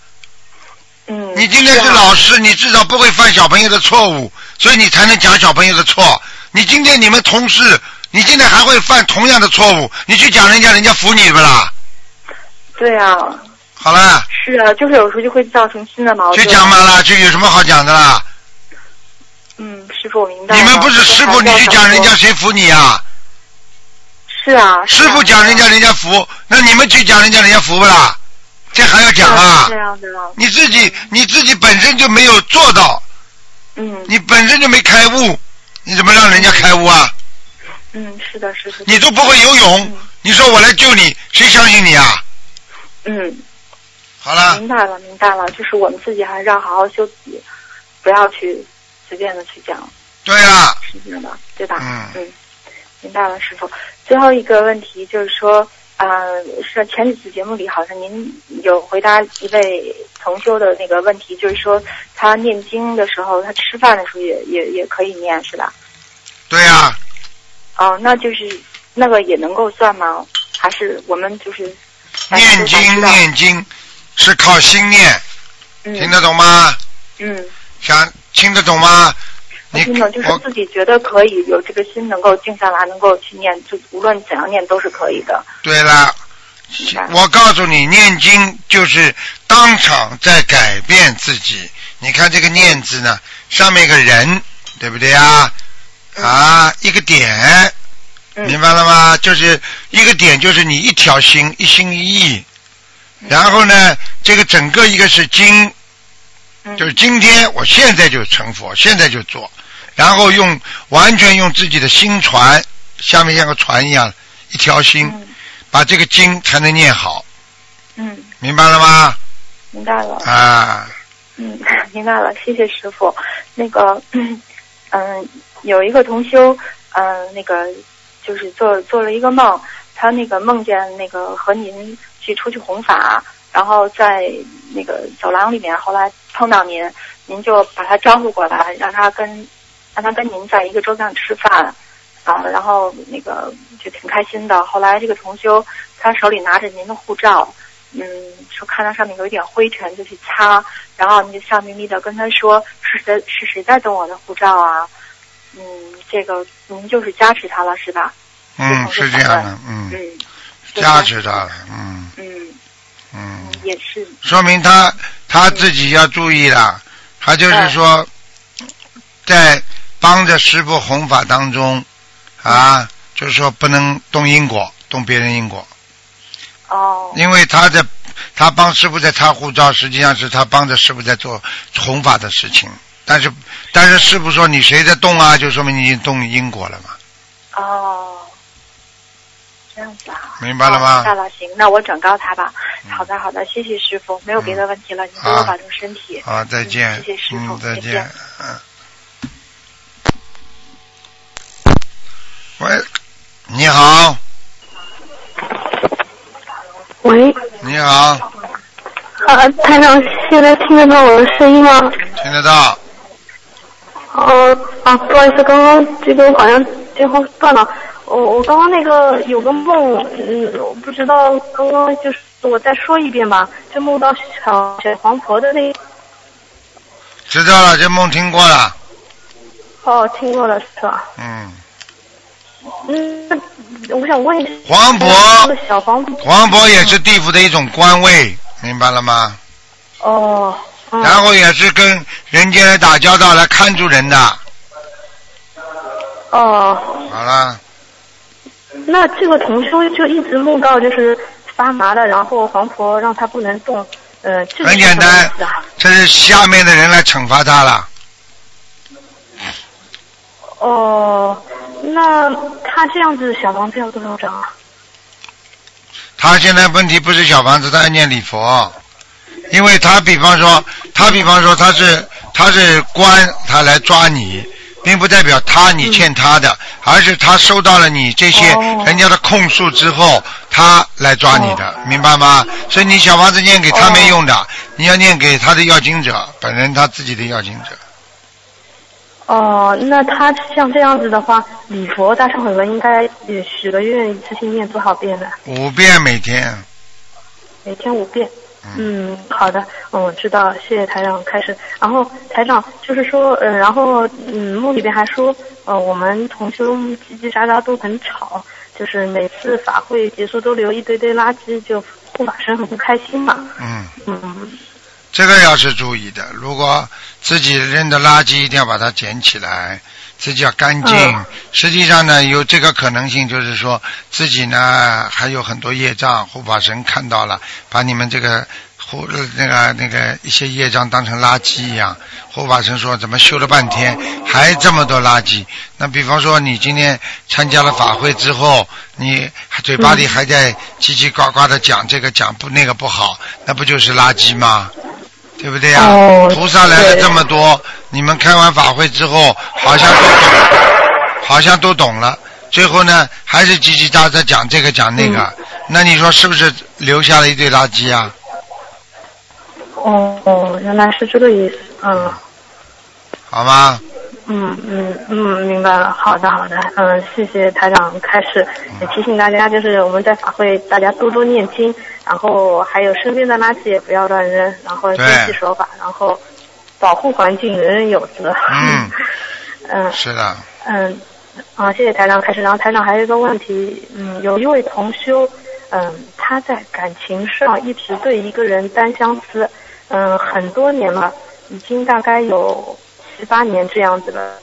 嗯，你今天是老师，你至少不会犯小朋友的错误，所以你才能讲小朋友的错。你今天你们同事，你今天还会犯同样的错误，你去讲人家，人家服你不啦？对啊，好了，是啊，就是有时候就会造成新的矛盾。去讲嘛啦，就有什么好讲的啦？嗯，师傅我明白。你们不是师傅，你去讲人家，谁服你啊？是啊。师傅讲人家，人家服，那你们去讲人家，人家服不啦？这还要讲啊？这样的。你自己你自己本身就没有做到，嗯你本身就没开悟，你怎么让人家开悟啊？嗯，是的，是的。你都不会游泳，你说我来救你，谁相信你啊？嗯，好了，明白了，明白了，就是我们自己还是要好好修己，不要去随便的去讲，对呀，是这样的，对吧？嗯明白了，师傅。最后一个问题就是说，呃，是前几次节目里好像您有回答一位同修的那个问题，就是说他念经的时候，他吃饭的时候也也也可以念，是吧？对呀，哦，那就是那个也能够算吗？还是我们就是念经念经是靠心念，嗯听得懂吗？嗯，想听得懂吗？你我听懂，就是自己觉得可以有这个心，能够静下来，能够去念，就无论怎样念都是可以的。对了，我告诉你，念经就是当场在改变自己。你看这个“念”字呢，上面一个人，对不对啊？啊，一个点，嗯。明白了吗？就是一个点，就是你一条心，一心一意。然后呢，这个整个一个是经，嗯。就是今天我现在就成佛，现在就做，然后用完全用自己的心传，下面像个船一样，一条心，嗯。把这个经才能念好，嗯，明白了吗？明白了。啊，嗯，明白了，谢谢师傅。那个，嗯，有一个同修，嗯，那个就是做做了一个梦，他那个梦见那个和您去出去弘法，然后在那个走廊里面，后来碰到您，您就把他招呼过来，让他跟让他跟您在一个桌子上吃饭。啊，然后那个就挺开心的。后来这个同修他手里拿着您的护照，嗯，说看到上面有一点灰尘就去擦，然后你就笑眯眯的跟他说是谁是谁在动我的护照啊？嗯，这个您就是加持他了是吧？嗯，是这样的，嗯，嗯，加持他了，嗯嗯嗯，也是说明他他自己要注意了，他就是嗯说，在帮着师傅弘法当中，啊，就是说不能动因果，动别人因果，哦因为他在他帮师傅在擦护照，实际上是他帮着师傅在做弘法的事情。但是但是师傅说你谁在动啊，就说明你已经动因果了嘛，哦，这样子啊。明白了吗哦明白了，行，那我转告他吧。好的，好的，谢谢师傅，没有别的问题了，您多多啊保重身体。好，再见，嗯谢谢师傅嗯，再见再见，嗯。喂，你好，喂，你好，啊，台长，现在听得到我的声音吗？听得到，哦啊，不好意思，刚刚这个好像电话断了。我我刚刚那个有个梦，嗯，我不知道，刚刚就是我再说一遍吧，就梦到小小黄婆的那，知道了，这梦听过了，哦，听过了是吧？嗯，嗯，我想问一下，黄婆小黄婆，黄婆也是地府的一种官位，明白了吗？哦，嗯然后也是跟人间来打交道，来看住人的。哦，好了，那这个同修就一直梦到就是发麻了，然后黄婆让他不能动，呃，这个很简单？这是下面的人来惩罚他了。哦，那他这样子小房子要多少张啊？他现在问题不是小房子，他要念礼佛，因为他比方说，他比方说他是他是官，他来抓你，并不代表他你欠他的，而是他收到了你这些哦人家的控诉之后，他来抓你的，明白吗？所以你小房子念给他没用的，你要念给他的要经者，本人他自己的要经者。哦，那他像这样子的话，礼佛大忏悔文应该也许个愿一次性念多少遍呢？五遍每天，每天五遍。嗯，好的，嗯，我知道，谢谢台长开始。然后台长就是说，嗯，然后嗯，梦里边还说，呃，我们同修叽叽喳喳都很吵，就是每次法会结束都留一堆堆垃圾，就护法神很不开心嘛。嗯，嗯这个要是注意的，如果自己扔的垃圾一定要把它捡起来，自己要干净。嗯实际上呢，有这个可能性，就是说自己呢还有很多业障，护法神看到了，把你们这个护那个那个一些业障当成垃圾一样。护法神说，怎么修了半天还这么多垃圾？那比方说你今天参加了法会之后，你嘴巴里还在叽叽呱呱的讲这个讲不那个不好，那不就是垃圾吗？对不对呀、哦菩萨来了这么多，你们开完法会之后，好像都懂，好像都懂了。最后呢，还是叽叽喳喳讲这个讲那个，嗯那你说是不是留下了一堆垃圾啊？哦哦，原来是这个意思，嗯。好吗？嗯嗯嗯，明白了。好的好的，嗯，谢谢台长开始，也提醒大家，就是我们在法会大家多多念经，然后还有身边的垃圾也不要乱扔，然后对遵纪守法，然后保护环境，人人有责。嗯 嗯是的，嗯啊，谢谢台长开始。然后台长还有一个问题，嗯，有一位同修，嗯，他在感情上一直对一个人单相思，嗯，很多年了，已经大概有七八年这样子了，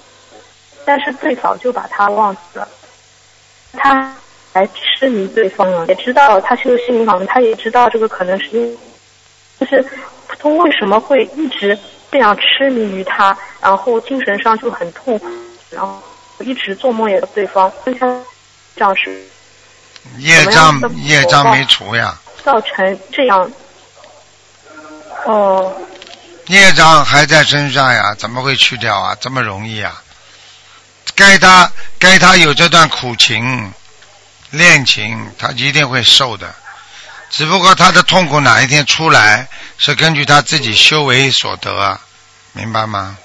但是最早就把他忘记了，他还痴迷对方了，也知道他修心灵法门，他也知道这个可能是因，就是他为什么会一直这样痴迷于他，然后精神上就很痛苦，然后一直做梦也对方，跟他这样是业障业障没除呀，造成这样。哦，业障还在身上呀，怎么会去掉啊？这么容易啊？该他该他有这段苦情恋情，他一定会受的。只不过他的痛苦哪一天出来，是根据他自己修为所得啊，明白吗？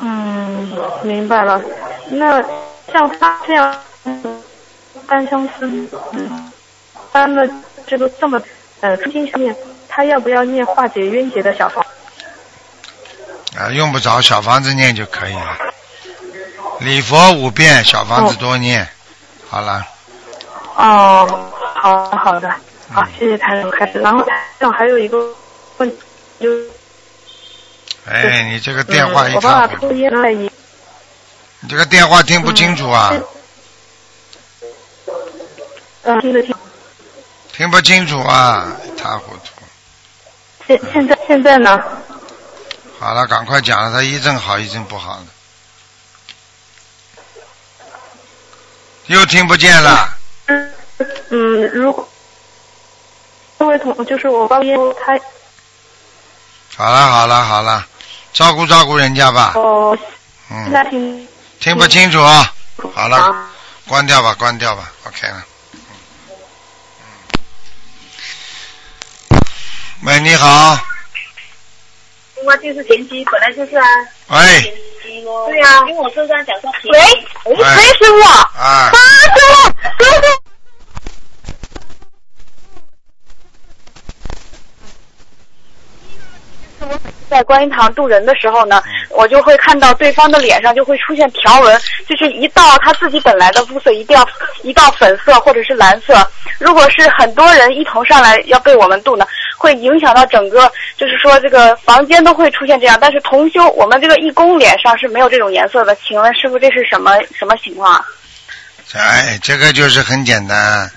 嗯，明白了。那像他这样单相思，嗯，搬了这个这么呃初心上面，他要不要念化解冤结的小房？啊，用不着小房子念就可以了。礼佛五遍，小房子多念。好了，哦，好的好的，好，谢谢台长开始。然后台长还有一个问题，就哎，你这个电话我爸塌糊涂，爸抽烟了一，你这个电话听不清楚啊，嗯，听得听。听不清楚啊，一塌糊涂。现现在现在呢？好了，赶快讲了，他一阵好一阵不好的，又听不见了。嗯嗯，如果这位同就是我爸烟他好了好了好了，照顾照顾人家吧。哦，现在嗯，听听不清楚啊。好了，关掉吧，关掉吧，OK 了。嗯喂，你好，我就是田鸡，本来就是啊。喂，对呀、因为我车上讲说。喂喂喂，师傅。啊啊，，师傅，师傅。在观音堂渡人的时候呢，我就会看到对方的脸上就会出现条纹，就是一道他自己本来的肤色一定要一道粉色或者是蓝色。如果是很多人一同上来要被我们渡呢，会影响到整个，就是说这个房间都会出现这样。但是同修，我们这个义工脸上是没有这种颜色的，请问师傅这是什么什么情况啊？哎，这个就是很简单，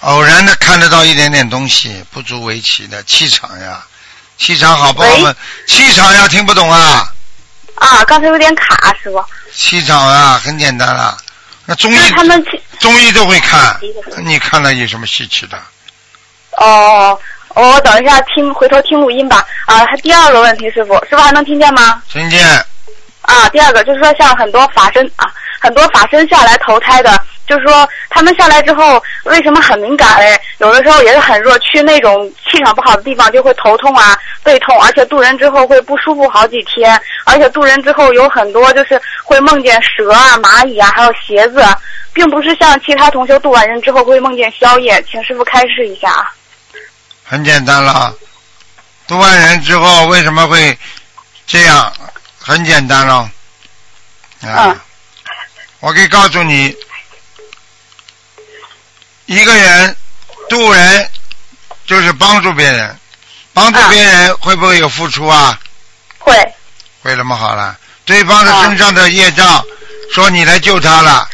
偶然的看得到一点点东西，不足为奇的气场呀，气场好不好嘛？气场呀，听不懂啊？啊，刚才有点卡，师傅。气场啊，很简单了。那中医他们中医都会看，你看了有什么稀奇的？哦，我等一下听回头听录音吧。啊，还第二个问题，师傅，师傅还能听见吗？听见？啊，第二个就是说，像很多法身啊，很多法身下来投胎的，就是说他们下来之后为什么很敏感嘞？有的时候也是很弱，去那种气场不好的地方就会头痛啊、背痛，而且渡人之后会不舒服好几天，而且渡人之后有很多就是会梦见蛇啊、蚂蚁啊，还有鞋子，并不是像其他同学渡完人之后会梦见宵夜，请师傅开示一下啊。很简单了，渡完人之后为什么会这样？很简单了，啊，嗯我可以告诉你，一个人渡人就是帮助别人，帮助别人会不会有付出啊？会，会那么好了，对方的身上的业障，说你来救他了，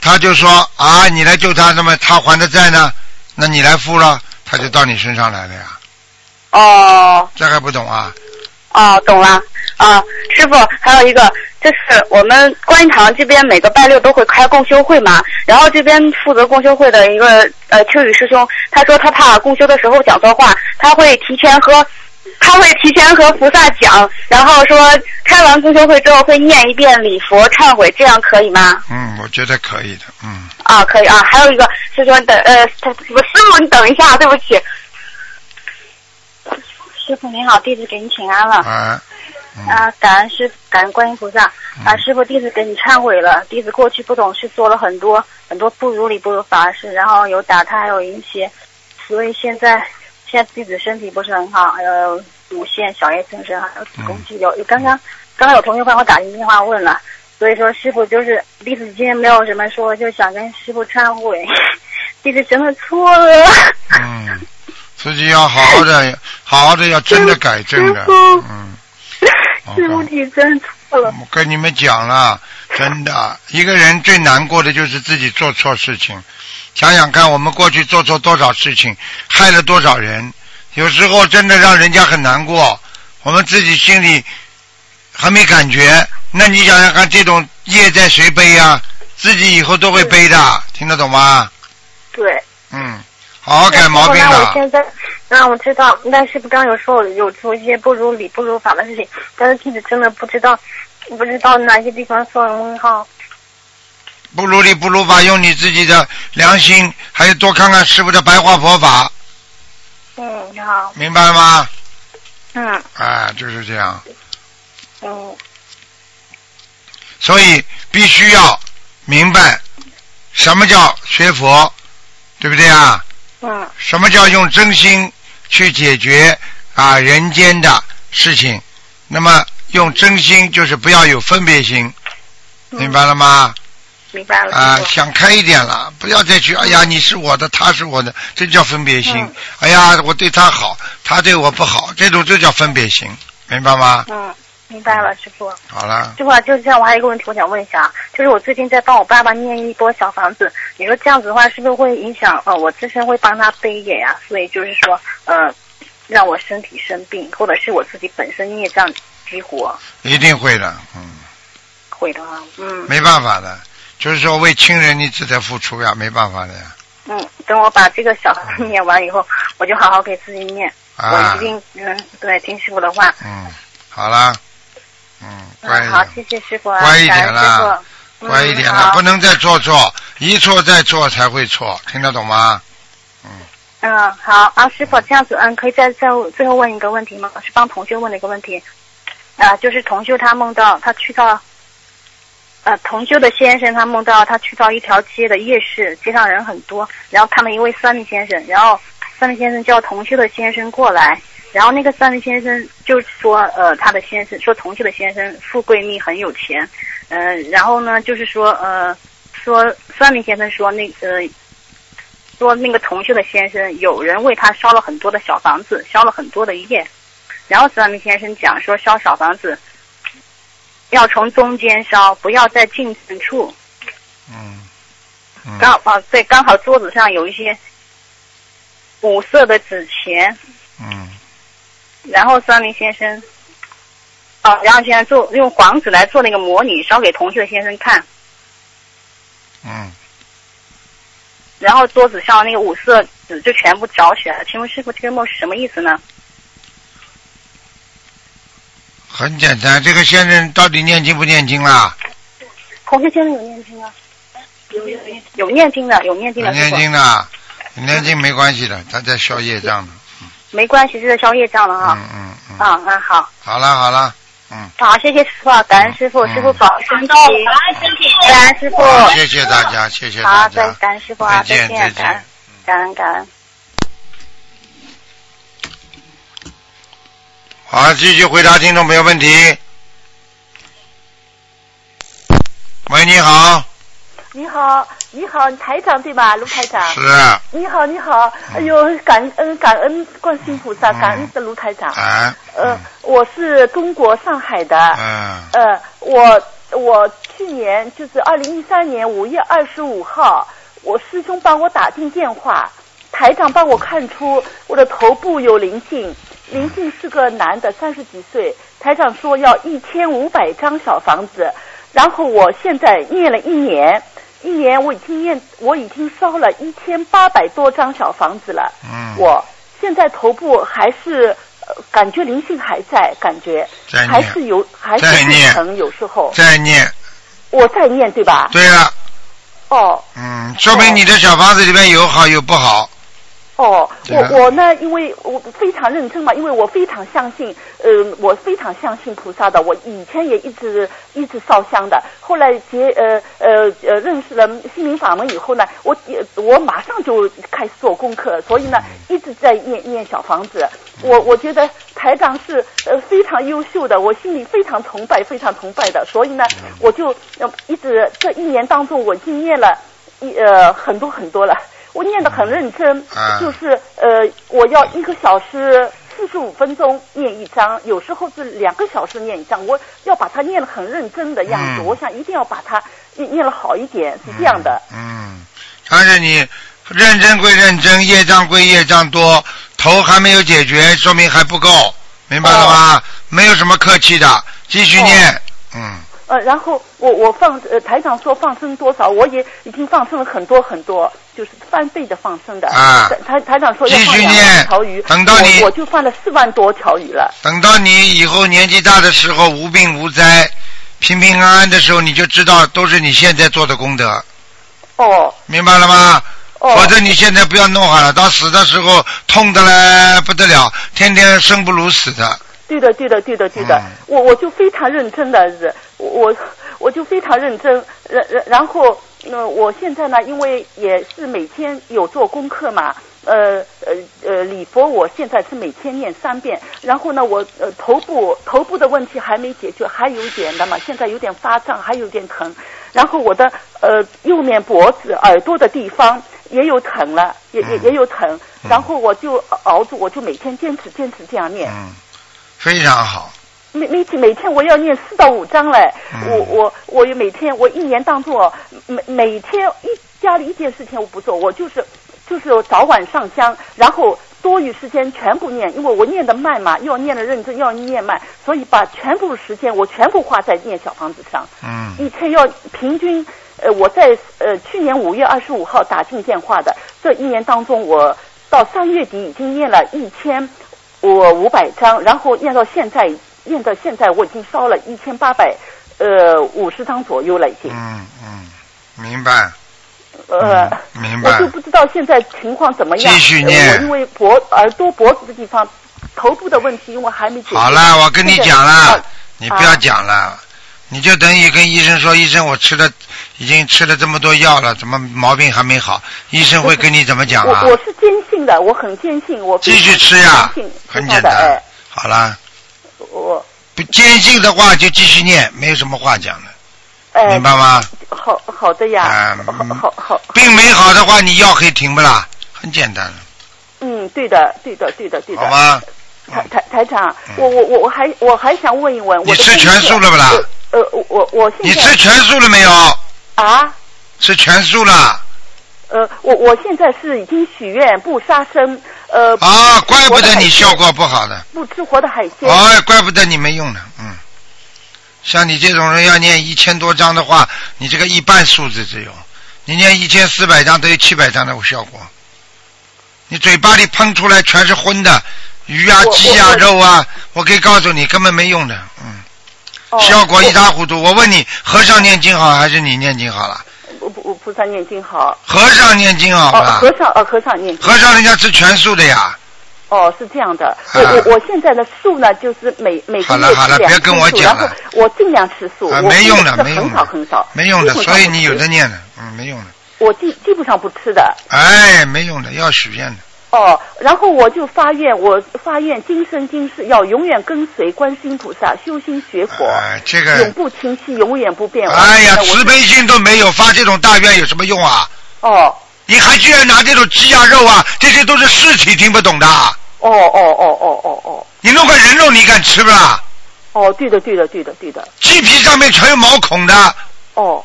他就说啊，你来救他，那么他还的债呢？那你来付了，他就到你身上来了呀，哦这还不懂啊？哦，懂了啊，师傅，还有一个就是我们观音堂这边每个拜六都会开共修会嘛，然后这边负责共修会的一个呃秋雨师兄，他说他怕共修的时候讲错话，他会提前和他会提前和菩萨讲，然后说开完共修会之后会念一遍礼佛忏悔，这样可以吗？嗯，我觉得可以的，嗯，啊，可以啊。还有一个师兄等呃，他我师傅你等一下，对不起。师傅您好，弟子给您请安了。啊，啊，感恩师，感恩观音菩萨。啊，师傅，弟子给你忏悔了。弟子过去不懂事，做了很多很多不如理不如法的事，然后有打他，还有淫邪，所以现在现在弟子身体不是很好，还有乳腺、小叶增生，还有子宫肌瘤。有刚刚刚刚有同学帮我打进电话问了，所以说师傅就是弟子今天没有什么说，就想跟师傅忏悔，弟子真的错了。嗯，自己要好好的，好好的要真的改正的嗯。师傅你真错了。我跟你们讲了，真的，一个人最难过的就是自己做错事情。想想看，我们过去做错多少事情，害了多少人，有时候真的让人家很难过，我们自己心里还没感觉。那你想想看，这种业债谁背呀、自己以后都会背的，听得懂吗？对。嗯，好好改毛病那我了。现在那我知道，但是不刚有时候有做一些不如理不如法的事情，但是弟子真的不知道，不知道哪些地方说了问号。不如理不如法，用你自己的良心，还有多看看师傅的白话佛法，嗯，好，明白了吗？嗯哎，就是这样。嗯所以必须要明白什么叫学佛，对不对啊？嗯什么叫用真心去解决啊人间的事情？那么用真心就是不要有分别心，明白了吗？明白了。啊，想开一点了，不要再去。哎呀，你是我的，他是我的，这叫分别心。嗯哎呀，我对他好，他对我不好，这种就叫分别心，明白吗？嗯，明白了，师傅。好了，师傅啊，就这样，我还有一个问题，我想问一下啊，就是我最近在帮我爸爸念一波小房子，你说这样子的话，是不是会影响呃我自身会帮他背业呀、所以就是说呃，让我身体生病，或者是我自己本身业障激活，一定会的，嗯。会的啊，嗯。没办法的，就是说为亲人你只得付出呀，没办法的呀。嗯，等我把这个小房子念完以后，我就好好给自己念，啊。我一定嗯对听师傅的话，嗯，好了，嗯，乖嗯好，一点，谢谢师傅啊，乖一点感恩师啦傅，乖一点了，嗯好。不能再做错，一错再错才会错，听得懂吗？嗯，好啊，师傅，这样子，嗯，可以再再最后问一个问题吗？是帮同修问的一个问题，啊，就是同修他梦到他去到，呃，同修的先生他梦到他去到一条街的夜市，街上人很多，然后看到一位算命先生，然后算命先生叫同修的先生过来，然后那个算命先生就说，呃，他的先生说同修的先生富贵命很有钱，嗯、然后呢，就是说，呃，说算命先生说那呃。说那个同修的先生有人为他烧了很多的小房子，烧了很多的业，然后算命先生讲说烧小房子要从中间烧，不要在近处。嗯，嗯，刚啊对，刚好桌子上有一些五色的纸钱，嗯，然后三林先生，哦，然后现在做用黄纸来做那个模拟，烧给同修的先生看，嗯，然后桌子上那个五色纸就全部着起来了。请问师傅，这个梦是什么意思呢？很简单，这个先生到底念经不念经啦？同修先生有念经啊？有有有念经的，有念经的，念经的，念经没关系的，他在消业障的。没关系这是宵夜账了哈。嗯嗯嗯。嗯那好。好了好了。嗯。好谢谢师傅感恩师傅师傅保身体感恩师傅。谢谢大家谢谢好再感恩师傅啊再见再见感恩感恩。好继续回答听众朋友问题。喂你好。你好。你好，台长对吧？卢台长。是。啊你好，你好，哎呦，感恩感恩观世音菩萨，感恩的卢台长。啊，呃，我是中国上海的。嗯，呃，我我去年就是二零一三年五月二十五号，我师兄帮我打进电话，台长帮我看出我的头部有灵性，灵性是个男的，三十几岁。台长说要一千五百张小房子，然后我现在念了一年，一年我已经念，我已经烧了一千八百多张小房子了。嗯，我现在头部还是、呃、感觉灵性还在，感觉还是有还是会再念疼，有时候再念。我在念对吧？对了，哦嗯，说明你的小房子里面有好有不好。哦，我我呢，因为我非常认真嘛，因为我非常相信，呃，我非常相信菩萨的，我以前也一直一直烧香的，后来结呃呃呃认识了心灵法门以后呢，我也我马上就开始做功课，所以呢一直在念念小房子。我我觉得台长是呃非常优秀的，我心里非常崇拜，非常崇拜的，所以呢，我就呃一直这一年当中，我已经念了一呃很多很多了。我念得很认真，啊就是呃，我要一个小时四十五分钟念一章，有时候是两个小时念一章，我要把它念得很认真的样子，嗯我想一定要把它念好一点，是这样的。嗯，但是你认真归认真，业障归业障多，头还没有解决，说明还不够，明白了吗？没有什么客气的，继续念。嗯，呃，然后我我放呃台长说放生多少，我也已经放生了很多很多，就是翻倍的放生的。啊台台台长说要继续放两念万条鱼，等到你我我就放了四万多条鱼了。等到你以后年纪大的时候，无病无灾，平平安安的时候，你就知道都是你现在做的功德，哦明白了吗？哦。否则你现在不要弄好了，到死的时候痛的嘞不得了，天天生不如死的。对的，对的，对的，对的，嗯。我我就非常认真的是，我我我就非常认真，然然然后，呃，我现在呢，因为也是每天有做功课嘛，呃呃呃，礼佛我现在是每天念三遍，然后呢，我呃头部头部的问题还没解决，还有一点的嘛，现在有点发胀，还有点疼，然后我的呃右面脖子、耳朵的地方也有疼了，也也也有疼，然后我就熬住，我就每天坚持坚持这样念。嗯，非常好。每每天每天我要念四到五章嘞，嗯我我我有每天我一年当中哦，每每天一家里一件事情我不做，我就是就是早晚上香，然后多余时间全部念，因为我念的慢嘛，要念的认真，要念慢，所以把全部时间我全部花在念小房子上，嗯一天要平均。呃，我在呃去年五月二十五号打进电话的，这一年当中，我到三月底已经念了一千我五百张，然后念到现在，念到现在我已经烧了一千八百呃五十张左右了，已经。嗯嗯，明白。呃，嗯明白我就不知道现在情况怎么样。继续念因为脖耳朵脖子的地方，头部的问题，因为还没解决。好了，我跟你讲现了，你不要讲了，你就等于跟医生说，医生我吃了已经吃了这么多药了，怎么毛病还没好？医生会跟你怎么讲啊我？我是坚信的，我很坚信，我继续吃呀，很简单哎。好了，我不坚信的话就继续念，没有什么话讲的，哎，明白吗？好好的呀，啊好好好，病没好的话，你药可以停不啦？很简单，嗯，对的，对的，对的，对的。好吗？台台台长，我我我我还我还想问一问，你吃全素了不啦？呃，呃我我现在你吃全素了没有？啊？吃全素了呃，我我现在是已经许愿不杀生，呃。啊，怪不得你效果不好的。不吃活的海鲜。哦，怪不得你没用呢，嗯。像你这种人要念一千多张的话，你这个一半数字只有，你念一千四百张都有七百张的效果。你嘴巴里喷出来全是荤的，鱼啊、鸡啊、肉啊，我可以告诉你根本没用的，嗯，哦效果一塌糊涂。我问你，和尚念经好还是你念经好了？我不我菩萨念经好。和尚念经好哦，吧？和尚哦，和尚念经。和尚人家吃全素的呀。哦，是这样的。啊我我我现在的素呢，就是每每个好了好了别跟我讲了我尽量吃素。啊，没用的，没用的，很少很少。没用的，所以你有的念的，嗯，没用的，我基基本上不吃的。哎，没用的，要许愿的。哦，然后我就发愿，我发愿今生今世要永远跟随观世音菩萨修心学佛，哎，这个永不停息，永远不变。哎呀，慈悲心都没有，发这种大愿有什么用啊？哦你还居然拿这种鸡鸭肉啊，这些都是尸体，听不懂的。哦哦哦哦哦哦你弄块人肉，你敢吃不啦？哦，对的对的对的对的，鸡皮上面全有毛孔的，哦，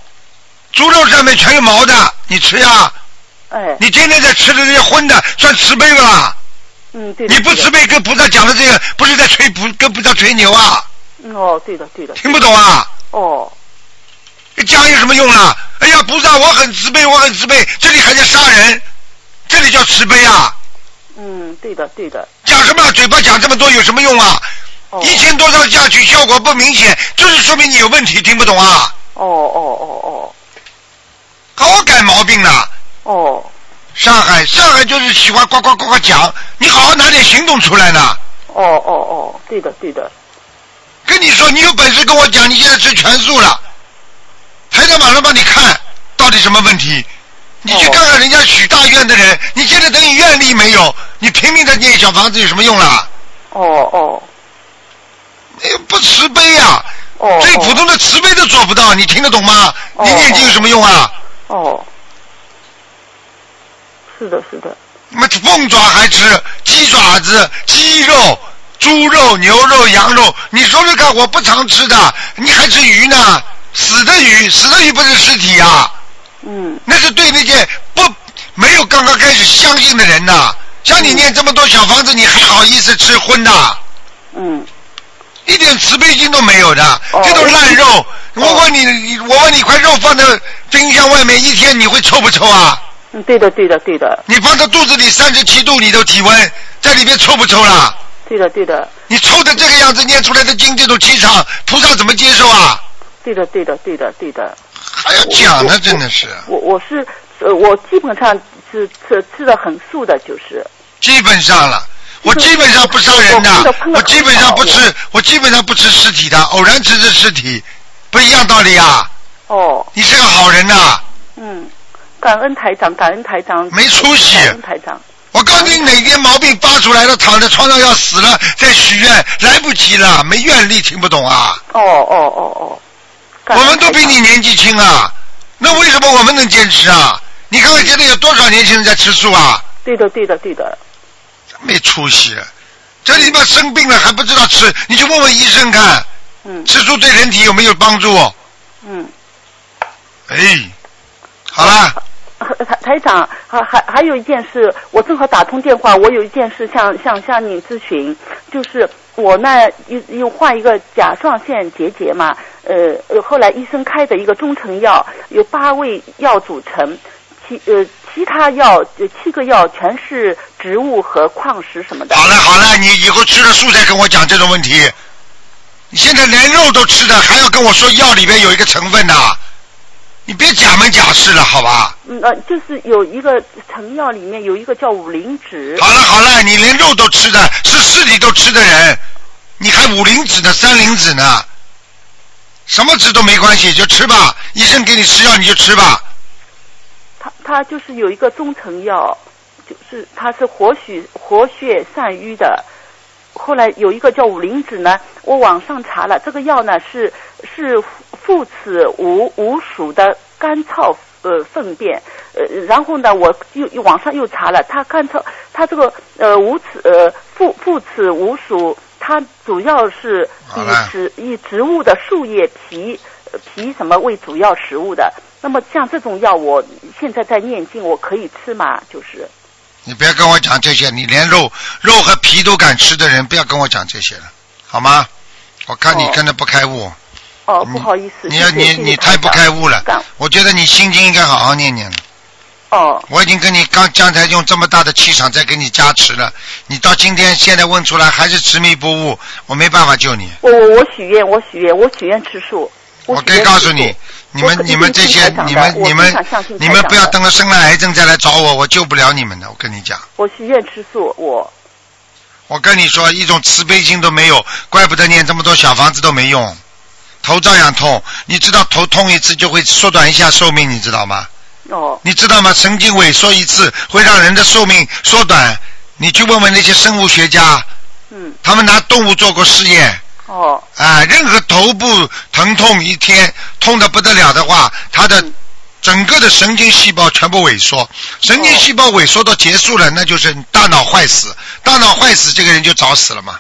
猪肉上面全有毛的，你吃呀？哎，你天天在吃的这些荤的，算慈悲不啦？嗯，对的。你不慈悲，跟菩萨讲的这个，不是在吹不，跟菩萨吹牛啊？嗯哦，对的对的。听不懂啊？哦讲有什么用啊？哎呀，菩萨，我很慈悲，我很慈悲，这里还在杀人，这里叫慈悲啊？嗯，对的对的。讲什么？嘴巴讲这么多有什么用啊？哦一千多套下去效果不明显，就是说明你有问题，听不懂啊？哦哦哦哦好好改毛病了。哦上海，上海就是喜欢呱呱呱呱讲，你好好拿点行动出来呢。哦哦哦，对的对的。跟你说，你有本事跟我讲，你现在吃全素了，台长马上帮你看到底什么问题。你去看看人家许大愿的人，你现在等于愿力没有，你拼命的念小房子有什么用啦？哦哦不慈悲呀、哦。最普通的慈悲都做不到，你听得懂吗？哦你念经有什么用啊？哦。是的，是的。那么凤爪还吃，鸡爪子、鸡肉、猪肉、牛肉、羊肉，你说说看，我不常吃的，你还吃鱼呢？死的鱼，死的鱼不是尸体啊？嗯。那是对那些不没有刚刚开始相信的人呐。像你念这么多小房子，你还好意思吃荤的？嗯。一点慈悲心都没有的，哦这都是烂肉。我问你，你我问你，一块肉放在冰箱外面一天，你会臭不臭啊？嗯，对的对的对的。你放到肚子里三十七度，你都体温，在里面臭不臭啦？对的对的你臭的这个样子，念出来的经这种气场，菩萨怎么接受啊？对的对的对的对的。还要讲呢，真的是。我我是呃，我基本上是吃吃的很素的，就是。基本上了，我基本上不杀人的，我基本上不吃，我基本上不吃尸体的，偶然吃吃尸体，不一样道理啊。哦。你是个好人呐、嗯，感恩台长，感恩台长。没出息感恩台长。我告诉你，哪天毛病发出来了，躺在床上要死了，再许愿来不及了，没愿力，听不懂啊？哦哦哦哦。我们都比你年纪轻啊，那为什么我们能坚持啊？你看看现在有多少年轻人在吃素啊？对的对的对的。没出息，这里边生病了还不知道吃，你去问问医生看，嗯吃素对人体有没有帮助？嗯。哎，好了，台台长，还还还有一件事，我正好打通电话，我有一件事向向向你咨询，就是我呢又又患一个甲状腺结节嘛，呃呃，后来医生开的一个中成药，有八味药组成，其呃其他药呃七个药全是植物和矿石什么的。好了好了，你以后吃了素再跟我讲这种问题。你现在连肉都吃的，还要跟我说药里边有一个成分呐？你别假门假式了，好吧？嗯呃，就是有一个成药里面有一个叫五灵脂。好了好了，你连肉都吃的，是尸体都吃的人，你还五灵脂呢，三灵脂呢？什么脂都没关系，就吃吧。医生给你吃药你就吃吧。他他就是有一个中成药，就是它是活血活血散瘀的。后来有一个叫五灵脂呢，我网上查了，这个药呢是是附子无无属的干燥呃粪便，呃，然后呢我又又网上又查了，它干燥它这个呃无此呃附附子无属，它主要是以植以植物的树叶皮呃皮什么为主要食物的。那么像这种药，我现在在念经，我可以吃吗？就是你不要跟我讲这些，你连肉肉和皮都敢吃的人，不要跟我讲这些了，好吗？我看你真的不开悟，哦，不好意思，你要你你太不开悟了。我觉得你心经应该好好念念了。哦，我已经跟你刚刚才用这么大的气场在给你加持了，你到今天现在问出来还是执迷不悟，我没办法救你。我我我许愿，我许愿，我许愿吃素。我可以告诉你，你们你们这些你们你们你们不要等了生了癌症再来找我，我救不了你们的。我跟你讲，我许愿吃素，我我跟你说，一种慈悲心都没有，怪不得念这么多小房子都没用，头照样痛。你知道头痛一次就会缩短一下寿命，你知道吗？哦你知道吗？神经萎缩一次会让人的寿命缩短你去问问那些生物学家，嗯，他们拿动物做过试验，哦，啊，任何头部疼痛一天痛的不得了的话，他的整个的神经细胞全部萎缩，神经细胞萎缩到结束了，那就是大脑坏死，大脑坏死，这个人就早死了嘛。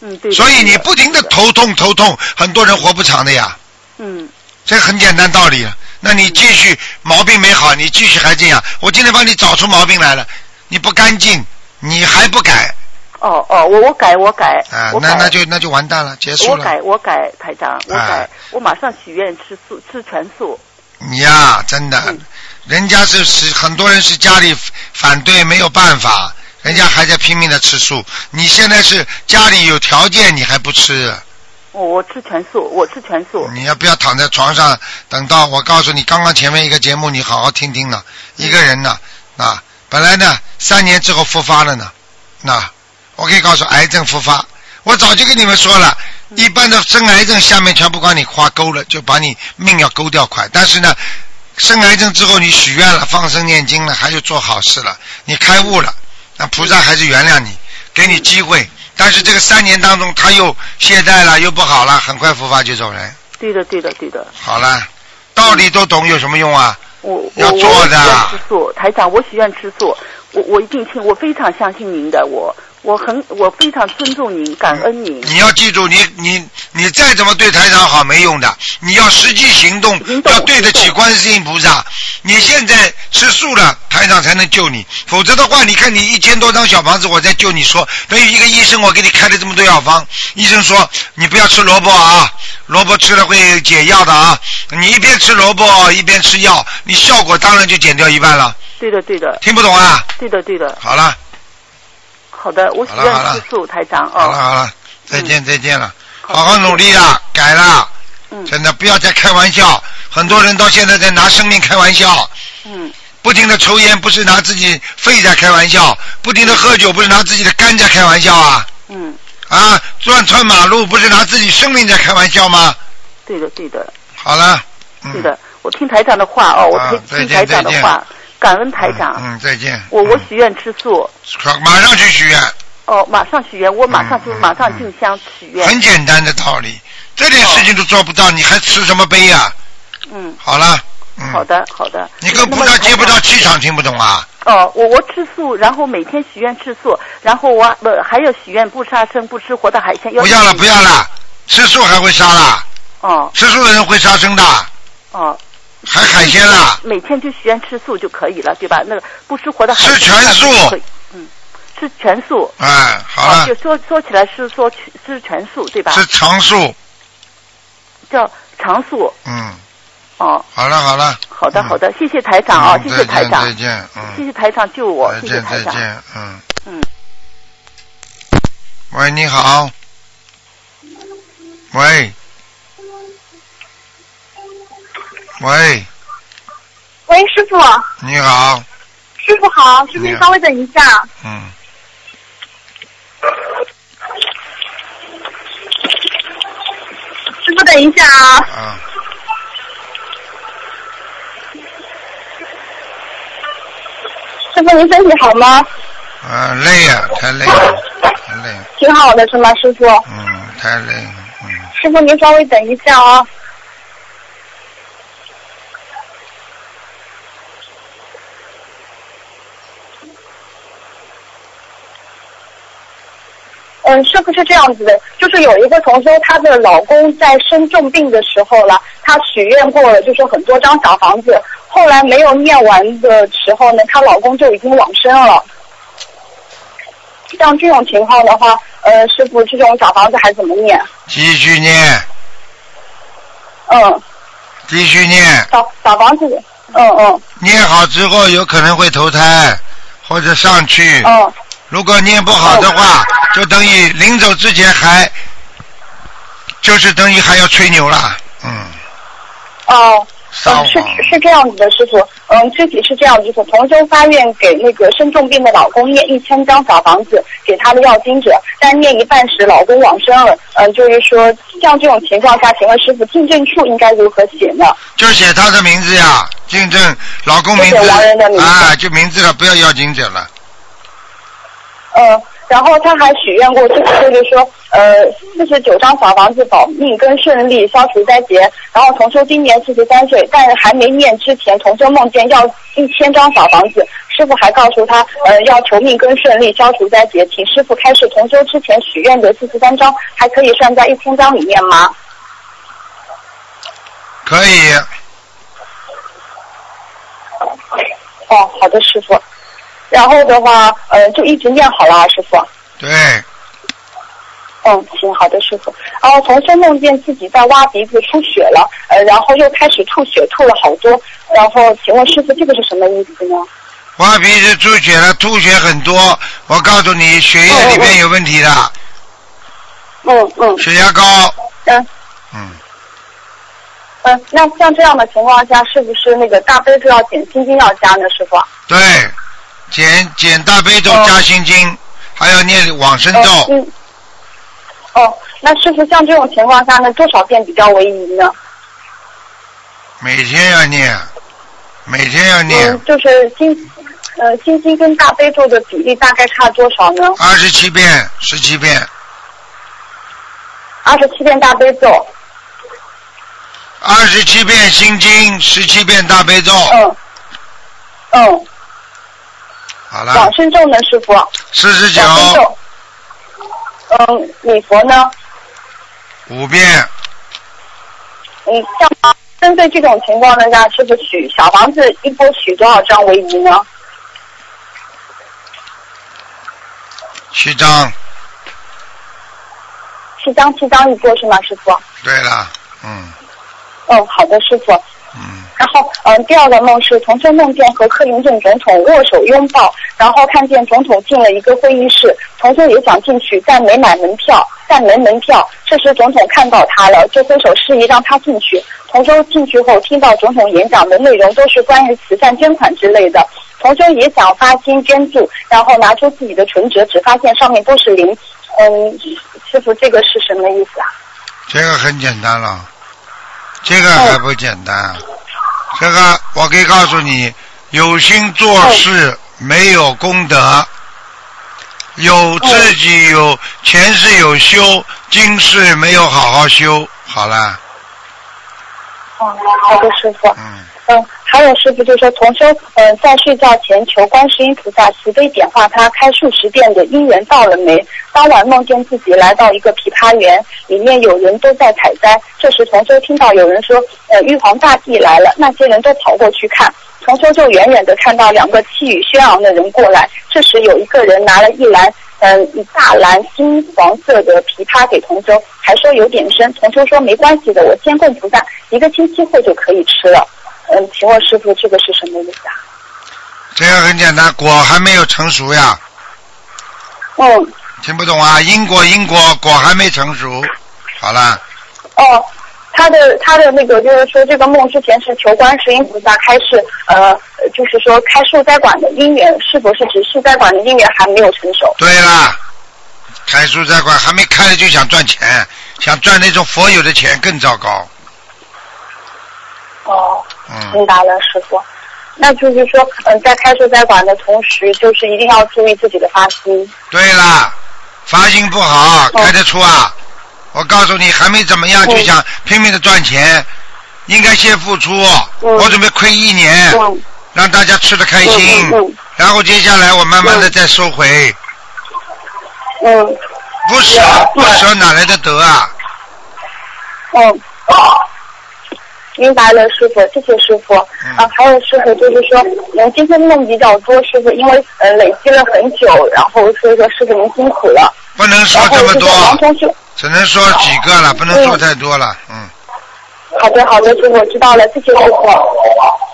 嗯，对。所以你不停的头痛头痛，很多人活不长的呀。嗯，这很简单道理。那你继续毛病没好，你继续还这样，我今天帮你找出毛病来了，你不干净，你还不改哦哦，我我改我改，啊，我改那那就那就完蛋了，结束了。我改我改台长，我啊改，我马上许愿吃素吃全素。你呀，真的，嗯人家是是很多人是家里反对没有办法，人家还在拼命的吃素。你现在是家里有条件，你还不吃，我我吃全素，我吃全素。你要不要躺在床上，等到我告诉你，刚刚前面一个节目你好好听听呢。一个人呢，啊，本来呢三年之后复发了呢，那我可以告诉癌症复发，我早就跟你们说了，一般的生癌症下面全部把你划勾了，就把你命要勾掉快。但是呢，生癌症之后你许愿了，放生念经了，还有做好事了，你开悟了，那菩萨还是原谅你，给你机会。但是这个三年当中，他又懈怠了，又不好了，很快复发就走人。对的对的对的，好了，道理都懂有什么用啊？我要我做的我许愿吃素，台长，我许愿吃素，我我一定听，我非常相信您的，我我很我非常尊重您，感恩您。你要记住，你你你再怎么对台长好没用的，你要实际行动，行动要对得起观世音菩萨。你现在吃素了，台长才能救你，否则的话，你看你一千多张小房子，我在救你说，等于一个医生我给你开了这么多药方，医生说你不要吃萝卜啊，萝卜吃了会解药的啊，你一边吃萝卜一边吃药，你效果当然就减掉一半了，对的对的听不懂啊？对的对的，好了。好的，我许好了好了。愿吃素，台长好了哦。好了，再见再见了，好好好努力啦，改啦，嗯。真的不要再开玩笑。很多人到现在在拿生命开玩笑，嗯。不停的抽烟不是拿自己肺在开玩笑，不停的喝酒不是拿自己的肝在开玩笑啊。嗯，啊，乱穿马路不是拿自己生命在开玩笑吗？对的对的。好了，嗯，对的，我听台长的话哦，我啊听听台长的话，感恩台长。嗯，再见。我我嗯许愿吃素，马上去许愿，哦，马上许愿，我马上就嗯马上进香许愿。很简单的道理，这点事情都做不到，你还吃什么杯呀？嗯，好了，嗯，好的好的。你跟菩萨接不到气场，听不懂啊？哦，我我吃素，然后每天许愿吃素，然后我不还要许愿不杀生，不吃活的海鲜。不要了，不要。了，吃素还会杀啦，哦吃素的人会杀生的，哦。还海鲜啦。每天就许愿吃素就可以了，对吧？那个不吃活的海鲜。吃全素。嗯，吃全素。哎，好就，说说起来是说吃全素，对吧？吃长素，叫常素。嗯，哦，好了好了，好的好的，谢谢台长啊，谢谢台长再，见，嗯，谢谢台长救我，再谢谢台长。见再见，嗯。嗯。喂，你好。喂。喂，喂，师傅，你好，师傅好，师傅您稍微等一下，嗯，师傅等一下啊。啊，师傅您身体好吗？啊，累呀、太累了，太累了，挺好的是吗，师傅？嗯，太累了，嗯，师傅您稍微等一下啊。嗯，是不是这样子的，就是有一个同修，她的老公在生重病的时候了，她许愿过了，就是很多张小房子，后来没有念完的时候呢，她老公就已经往生了。像这种情况的话，呃，师傅这种小房子还怎么念？继续念，嗯，继续念，小小房子，嗯嗯念好之后有可能会投胎或者上去。嗯，如果念不好的话，就等于临走之前还，就是等于还要吹牛了，嗯，哦。嗯，是。是这样子的，师傅。嗯，具体是这样子，就是同修发愿给那个生重病的老公念一千张小房子给他的要经者，但念一半时老公往生了。嗯，就是说像这种情况下，请问师傅进证处应该如何写呢？就写他的名字呀，进证老公名字就写人的名字啊，就名字了，不要要经者了。呃，然后他还许愿过，就是就是说，呃，四十九张小房子保命跟顺利，消除灾劫。然后同修今年四十三岁，但是还没念之前，同修梦见要一千张小房子，师傅还告诉他，呃，要求命跟顺利，消除灾劫，请师傅开示同修之前许愿的四十三张，还可以算在一千张里面吗？可以，哦，好的，师傅。然后的话，呃，就一直念好了啊，师傅。对，嗯，行，好的，师傅。然后同修梦见自己在挖鼻子出血了，呃，然后又开始吐血，吐了好多。然后，请问师傅，这个是什么意思呢？挖鼻子出血了，吐血很多，我告诉你，血液里面有问题的，嗯嗯血压高，嗯嗯，嗯，那像这样的情况下，是不是那个大悲咒要减，心经要加呢，师傅？对，减减大悲咒加心经，还要念往生咒，哦嗯。哦，那师傅像这种情况下呢，多少遍比较为宜呢？每天要念，每天要念嗯，就是心，呃，心经跟大悲咒的比例大概差多少呢？二十七遍，十七遍，二十七遍大悲咒。二十七遍心经，十七遍大悲咒，嗯。嗯，好了往，生咒呢，师傅？四十九。嗯，礼佛呢？五遍，嗯，像针对这种情况呢，让师傅许小房子一波许多少张为宜呢？七张，七张七张一波是吗，师傅？对了，嗯哦，好的，师傅。嗯，然后，嗯，第二个梦是同修梦见和克林顿总统握手拥抱，然后看见总统进了一个会议室，同修也想进去，但没买门票，但没门票。这时总统看到他了，就挥手示意让他进去。同修进去后，听到总统演讲的内容都是关于慈善捐款之类的。同修也想发心捐助，然后拿出自己的存折，只发现上面都是零。嗯，师傅，这个是什么意思啊？这个很简单了，这个还不简单啊，这个我可以告诉你，有心做事没有功德，有自己有前世有修，今世没有好好修，好了，哦，好的，师傅。嗯，嗯，还有师傅就说，同修嗯、在睡觉前求观世音菩萨慈悲点化他开数十遍的姻缘到了没？当晚梦见自己来到一个枇杷园，里面有人都在采摘。这时同修听到有人说，呃，玉皇大帝来了，那些人都跑过去看。同修就远远的看到两个气宇轩昂的人过来，这时有一个人拿了一篮，嗯、一大篮金黄色的枇杷给同修，还说有点生。同修说没关系的，我先供菩萨，一个星期后就可以吃了。嗯，请问师傅这个是什么意思啊？这个很简单，果还没有成熟呀，嗯，听不懂啊？因果因果，果还没成熟，好了，哦，他的他的那个就是说，这个梦之前是求观世音菩萨开示，呃，就是说开树栽馆的因缘，是否是指树栽馆的因缘还没有成熟？对啦，开书斋馆还没开了就想赚钱，想赚那种佛有的钱更糟糕，哦，嗯，明白了，师傅。那就是说，嗯、在开树栽馆的同时，就是一定要注意自己的发心。对啦，发心不好，开得出啊？我告诉你，还没怎么样就想拼命的赚钱，应该先付出。我准备亏一年，嗯让大家吃的开心，嗯嗯然后接下来我慢慢的再收回。嗯不舍不舍哪来的得啊？嗯，明白了，师傅，谢谢师傅。啊，还有师傅就是说，嗯，今天梦比较多，师傅因为呃累积了很久，然后所以说师傅您辛苦了。不能说这么多只能说几个了，不能说太多了。嗯，好的好的，师傅我知道了，谢谢师傅。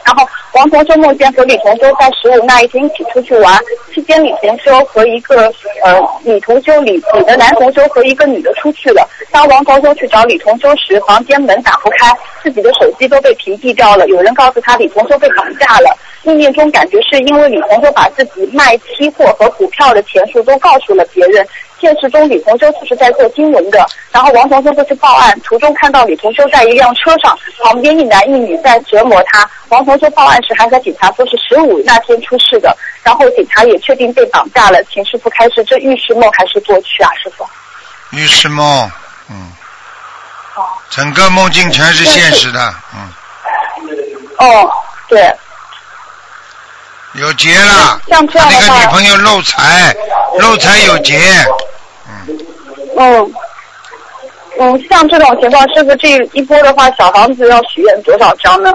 然后王同修梦见和李同修在十五那一天一起出去玩，期间李同修和一个呃女同修李李的男同修和一个女的出去了。当王同修去找李同修时，房间门打不开，自己的手机都被屏蔽掉了。有人告诉他李同修被绑架了。意念中感觉是因为李同修把自己卖期货和股票的钱数都告诉了别人。现实中李同修就是在做新闻的，然后王同修就去报案，途中看到李同修在一辆车上，旁边一男一女在折磨他。王同修报案时还和警察说是十五那天出事的，然后警察也确定被绑架了，请师傅开示，这预示梦还是过去啊，师傅？预示梦，嗯，哦。整个梦境全是现实的，嗯，哦，对，有劫了，像这样的话个女朋友漏财，漏财有劫，嗯，嗯，像这种情况，师傅这一波的话，小房子要许愿多少张呢？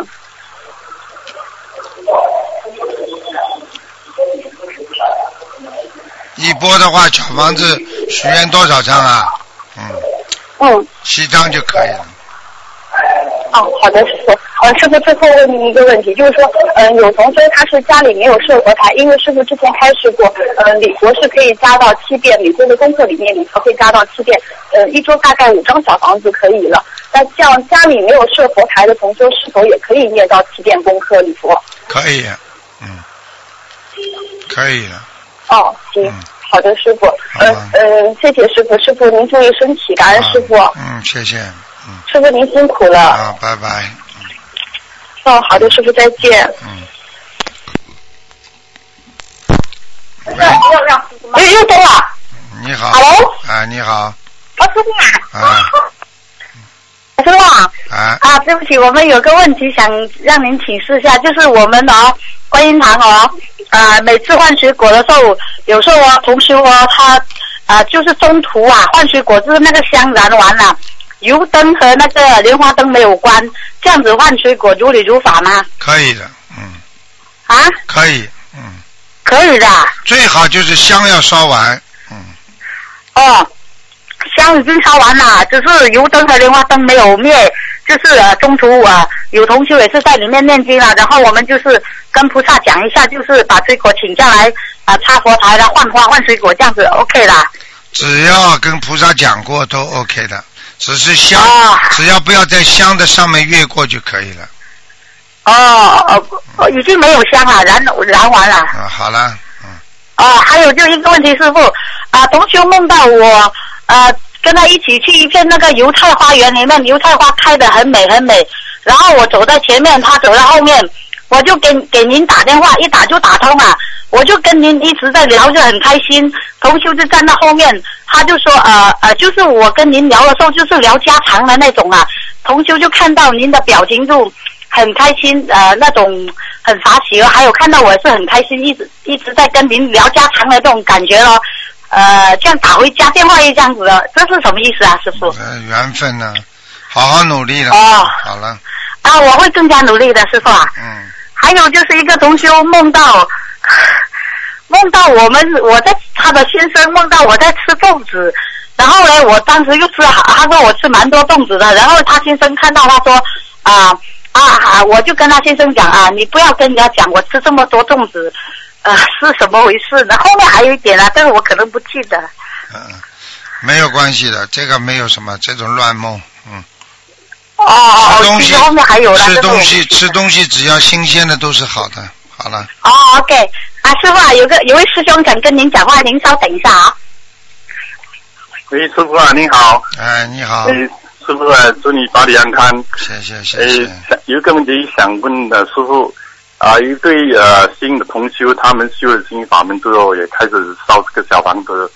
一波的话，小房子许愿多少张啊？嗯，嗯，七张就可以了。哦，好的，师傅。呃，师傅最后问您一个问题，就是说，呃，有同学他是家里没有设佛台，因为师傅之前开示过，呃，礼佛是可以加到七遍，礼佛的功课里面礼佛可以加到七遍，呃，一周大概五张小房子可以了。那像家里没有设佛台的同修，是否也可以念到七遍功课礼佛？可以，嗯，可以的。哦，行，好的，师傅。呃呃，谢谢师傅，师傅您注意身体，感恩师傅，嗯，谢谢，师傅您辛苦了。啊，拜拜。哦，好的，师傅再见。嗯。要让师傅吗？又又通了。你好。Hello 啊，你好。啊，师傅啊。啊师傅啊。啊。啊，对不起，我们有个问题想让您请示一下，就是我们哦，观音堂哦，啊，每次换水果的时候，有时候哦，同学哦，他啊，就是中途啊换水果，就是那个香燃完了，油灯和那个莲花灯没有关，这样子换水果如理如法吗？可以的，嗯。啊？可以，嗯可以的。最好就是香要烧完，嗯哦，香已经烧完了，只是油灯和莲花灯没有灭，就是呃中途啊、有同学也是在里面念经了，然后我们就是跟菩萨讲一下，就是把水果请下来啊、插佛台了，换花换水果这样子 OK 啦。只要跟菩萨讲过都 OK 的，只是香，啊。只要不要在香的上面越过就可以了。哦哦哦，已经没有香了，燃燃完了。啊，好了，嗯。哦，还有就一个问题，师傅啊，同学梦到我啊跟他一起去一片那个油菜花园里面，油菜花开得很美很美，然后我走在前面，他走在后面，我就给给您打电话，一打就打通了，我就跟您一直在聊，就很开心。同修就站到后面，他就说呃呃，就是我跟您聊的时候，就是聊家常的那种啊，同修就看到您的表情就。很开心，呃，那种很发喜，还有看到我是很开心，一直一直在跟您聊家常的这种感觉咯，呃，像打回家电话一这样子的，这是什么意思啊，师傅？呃，缘分呢，好好努力了。哦好了，啊，我会更加努力的，师傅啊。嗯。还有就是一个同修梦到，梦到我们我在他的先生梦到我在吃粽子，然后呢，我当时又吃，他说我吃蛮多粽子的，然后他先生看到他说啊啊啊，我就跟他先生讲啊，你不要跟人家讲我吃这么多粽子，呃，是什么回事呢？后面还有一点啊，但是我可能不记得。嗯，没有关系的，这个没有什么这种乱梦，哦哦哦，吃东西后面还有，吃东西吃东西只要新鲜的都是好的。好了，哦，OK，啊，师傅啊，有个有位师兄想跟您讲话，您稍等一下啊。喂，师傅啊，你好。哎，你好哎，，师傅啊，祝你法体安康。谢谢谢哎谢。，想有一个问题想问的师傅啊，一对呃新的同修，他们修了新法门之后，也开始烧这个小房子，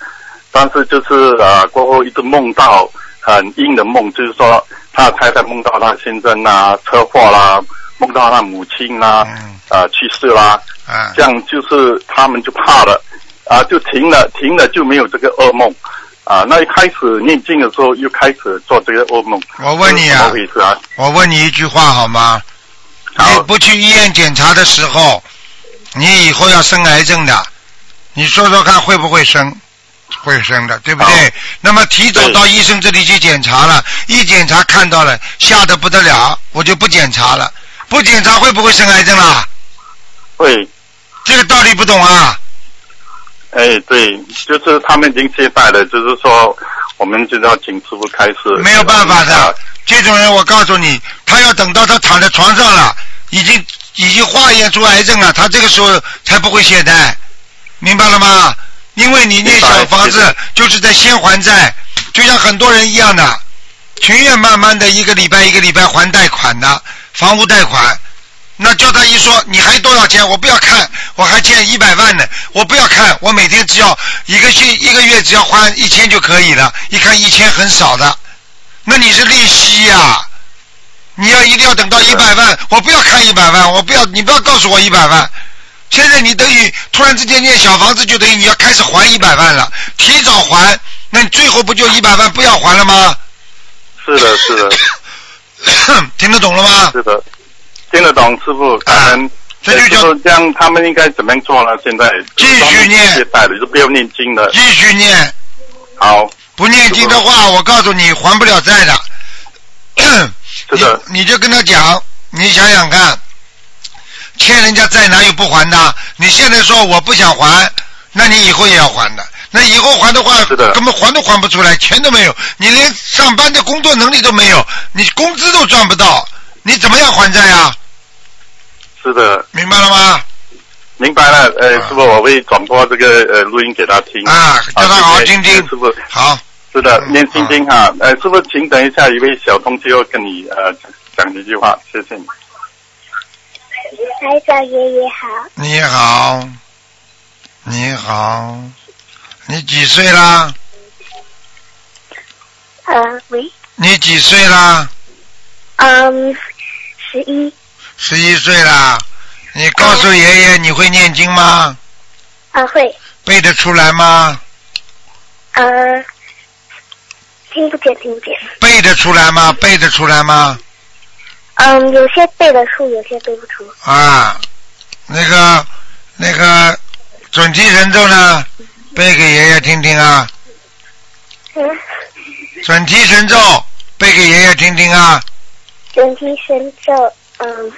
但是就是呃过后一直梦到很阴的梦，就是说他的太太梦到他先生啊车祸啦，梦到他母亲啦，呃去世啦，啊，这样就是他们就怕了，啊，就停了，停了就没有这个噩梦，啊，那一开始念经的时候又开始做这个噩梦。我问你啊回事啊？我问你一句话好吗？你不去医院检查的时候，你以后要生癌症的，你说说看会不会生？会生的，对不对？那么提早到医生这里去检查了，一检查看到了，吓得不得了，我就不检查了。不检查会不会生癌症啦？会。这个道理不懂啊？哎，对，就是他们已经接待了，就是说我们就要请师傅开始。没有办法的，这种人我告诉你，他要等到他躺在床上了，已经已经化验出癌症了，他这个时候才不会懈怠，明白了吗？因为你念小房子就是在先还债，就像很多人一样的，情愿慢慢的一个礼拜一个礼拜还贷款的房屋贷款，那叫他一说你还多少钱，我不要看，我还欠一百万呢，我不要看，我每天只要一个星一个月只要还一千就可以了，一看一千很少的，那你是利息呀、你要一定要等到一百万，我不要看一百万，我不要你不要告诉我一百万。现在你等于突然之间念小房子，就等于你要开始还一百万了，提早还，那你最后不就一百万不要还了吗？是的，是的，听得懂了吗？是的，听得懂，师傅。感恩。这就叫这样，他们应该怎么样做呢？现在继续念，懈怠了，就不要念经了。继续念。好。不念经的话，我告诉你还不了债的。是的。你你就跟他讲，你想想看，欠人家债哪有不还的？你现在说我不想还，那你以后也要还的。那以后还的话，根本还都还不出来，钱都没有，你连上班的工作能力都没有，你工资都赚不到，你怎么样还债呀？是的。明白了吗？明白了，呃，师傅，我会转播这个呃录音给他听。啊，叫他好好听听。师傅。好。是的，念心经哈。呃，师傅，请等一下，一位小同学要跟你呃讲几句话，谢谢你。台长爷爷好，你好，你好，你几岁啦？呃，喂，你几岁啦？嗯，十一，十一岁啦。你告诉爷爷你会念经吗？啊会，背得出来吗？呃，听不见，听不见，背得出来吗？背得出来吗？嗯，有些背得出，有些背不出，啊，那个那个准提神咒呢？背给爷爷听听啊！嗯，准提神咒背给爷爷听听啊！准提神咒，嗯，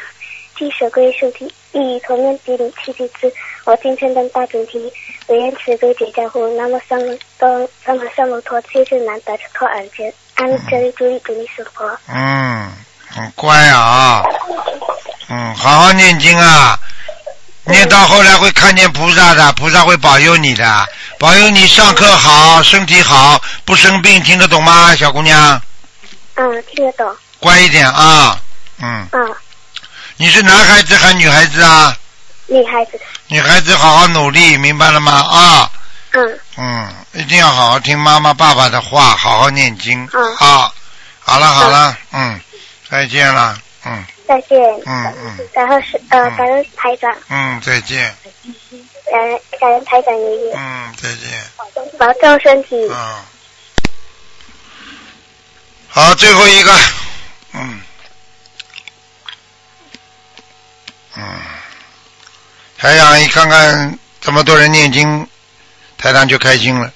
记舍归数提，一同念比鲁七七次，我今生登大准提，唯愿慈悲解家护，南无三摩多三摩三摩陀七智难得脱耳间，阿弥陀利主利主利娑婆，嗯，很乖啊，嗯，好好念经啊，念到后来会看见菩萨的，菩萨会保佑你的，保佑你上课好，身体好，不生病，听得懂吗，小姑娘？嗯，听得懂，乖一点啊，嗯，嗯，你是男孩子还是女孩子啊？女孩子，女孩子好好努力，明白了吗？啊，嗯。嗯，一定要好好听妈妈爸爸的话，好好念经、嗯。啊。好了好了，嗯，再见了，嗯。再见，嗯嗯。然后是呃，感恩台长，嗯，再见，感恩感恩台长爷爷，嗯，再见。保重身体。嗯，好，最后一个，嗯，嗯，台长一看看这么多人念经，台长就开心了。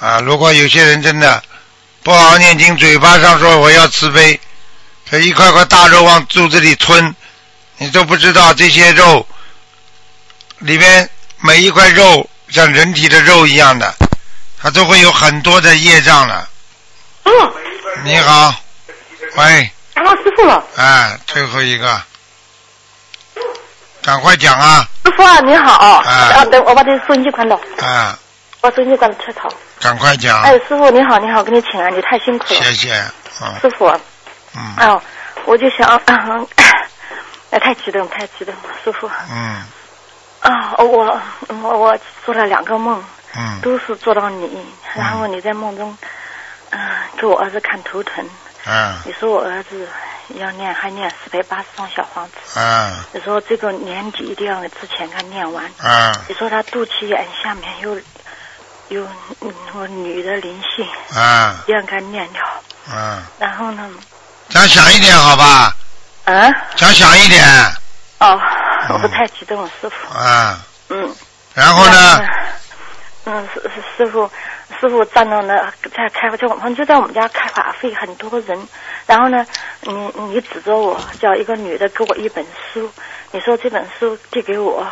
啊，如果有些人真的不好好念经，嘴巴上说我要慈悲，这一块块大肉往肚子里吞，你都不知道这些肉里边每一块肉像人体的肉一样的，它都会有很多的业障了。嗯，你好，喂，打到师傅了。哎，最后一个，赶快讲啊！师傅啊，你好。啊啊，等我把这收音机关了，啊，把收音机关了太吵。赶快讲。哎，师傅你好，你好，给你请安，你太辛苦了。谢谢，啊师傅，嗯。哦，我就想，嗯 哎，太激动，太激动了，师傅。嗯。啊，我我我做了两个梦，嗯。都是做到你，然后你在梦中，嗯、给我儿子看图腾，嗯。你说我儿子要念还念四百八十张小房子，嗯。你说这个年底一定要之前给他念完，嗯。你说他肚脐眼下面有有嗯我女的灵性，嗯。一定要给他念掉，嗯，然后呢，讲响一点好吧？嗯，讲响一点，哦，我太激动了，师傅，啊，嗯。然后呢？嗯，师师师傅，师傅站到那在开就我们就在我们家开法会，很多人。然后呢，你你指着我，叫一个女的给我一本书，你说这本书递给我，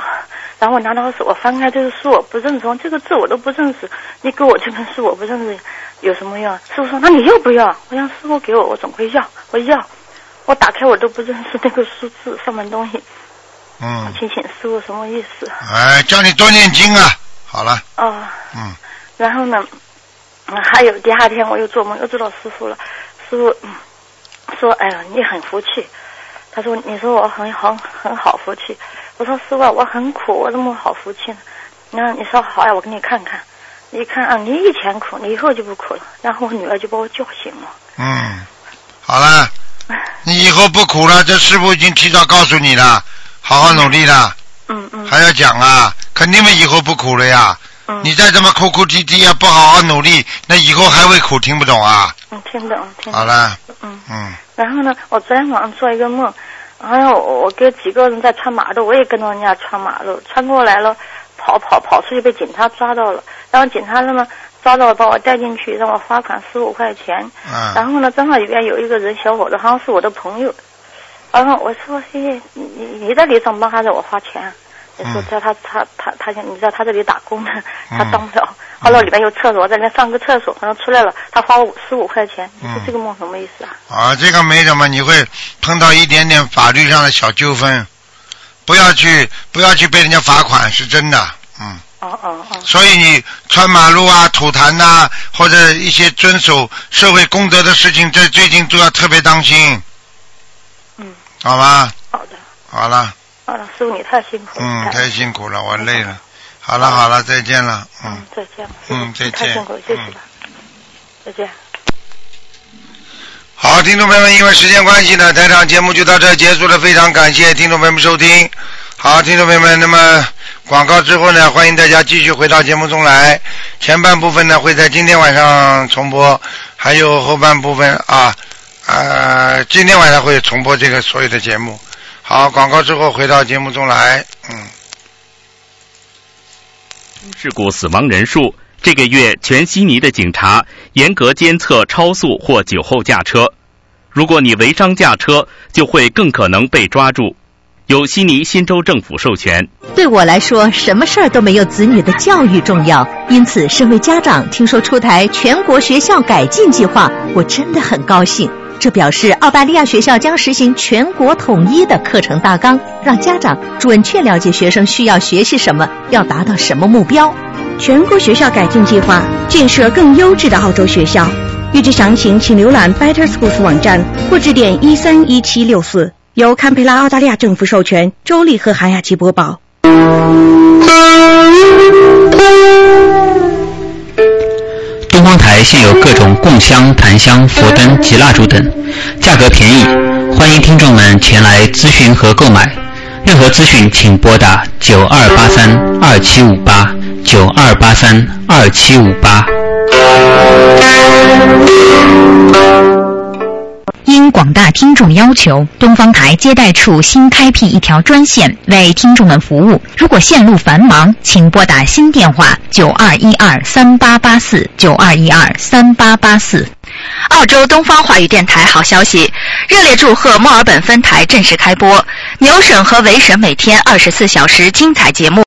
然后我拿到手，我翻开这个书我不认识，这个字我都不认识，你给我这本书我不认识，有什么用？师傅说那你要不要？我让师傅给我，我总会要，我要。我打开我都不认识那个数字上面东西，嗯，请请师傅什么意思？哎，叫你多念经啊。好了，哦。嗯然后呢，嗯，还有第二天我又做梦，又做到师傅了。师傅、嗯、说：“哎呀，你很福气。”他说你说我很很很好福气，我说师傅我很苦，我怎么好福气呢？那你说好呀，我给你看看。一看啊，你以前苦，你以后就不苦了。然后我女儿就把我叫醒了。嗯，好了，你以后不苦了，这师傅已经提早告诉你了，好好努力了。嗯嗯。还要讲啊，肯定以后不苦了呀。嗯。你再这么哭哭啼啼呀，不好好努力，那以后还会苦，听不懂啊？嗯，听懂，听懂。好了。嗯。嗯。然后呢，我昨天晚上做一个梦，然后我我跟几个人在穿马路，我也跟着人家穿马路，穿过来了，跑跑跑出去被警察抓到了，然后警察那么抓到了把我带进去，让我罚款十五块钱。嗯。然后呢，正好里边有一个人小伙子，好像是我的朋友，然后我说：“嘿嘿，你你你在里上班还是我花钱？”你说在他他他他想你在他这里打工的，他当不了。后来里边有厕所，在那上个厕所，好像出来了，他花我十五块钱。这个梦什么意思啊？啊，这个没什么，你会碰到一点点法律上的小纠纷，不要去不要去被人家罚款，是真的，嗯。哦哦哦。所以你穿马路啊、吐痰呐、或者一些遵守社会公德的事情，在最近都要特别当心。嗯。好吧。好的。好了。好了，师傅你太辛苦了。嗯，太辛苦了，我累了。好了好了，再见了，嗯。再见。嗯，再见。太辛苦了，谢谢了。再见。好，听众朋友们，因为时间关系呢，台场节目就到这结束了。非常感谢听众朋友们收听。好，听众朋友们，那么广告之后呢，欢迎大家继续回到节目中来。前半部分呢会在今天晚上重播，还有后半部分啊，呃，今天晚上会重播这个所有的节目。好，广告之后回到节目中来，嗯。事故死亡人数，这个月全悉尼的警察严格监测超速或酒后驾车。如果你违章驾车，就会更可能被抓住。由悉尼新州政府授权。对我来说，什么事儿都没有子女的教育重要。因此，身为家长，听说出台全国学校改进计划，我真的很高兴。这表示澳大利亚学校将实行全国统一的课程大纲，让家长准确了解学生需要学习什么，要达到什么目标。全国学校改进计划，建设更优质的澳洲学校。预知详情，请浏览 Better Schools 网站或致电一三一七六四。由堪培拉澳大利亚政府授权，周丽和韩雅琪播报。光台现有各种供香、檀香、佛灯及蜡烛等，价格便宜，欢迎听众们前来咨询和购买。任何咨询请拨打九二八三二七五八九二八三二七五八。因广大听众要求，东方台接待处新开辟一条专线为听众们服务。如果线路繁忙，请拨打新电话九二一二三八八四九二一二三八八四。澳洲东方华语电台好消息，热烈祝贺墨尔本分台正式开播，牛省和维省每天二十四小时精彩节目。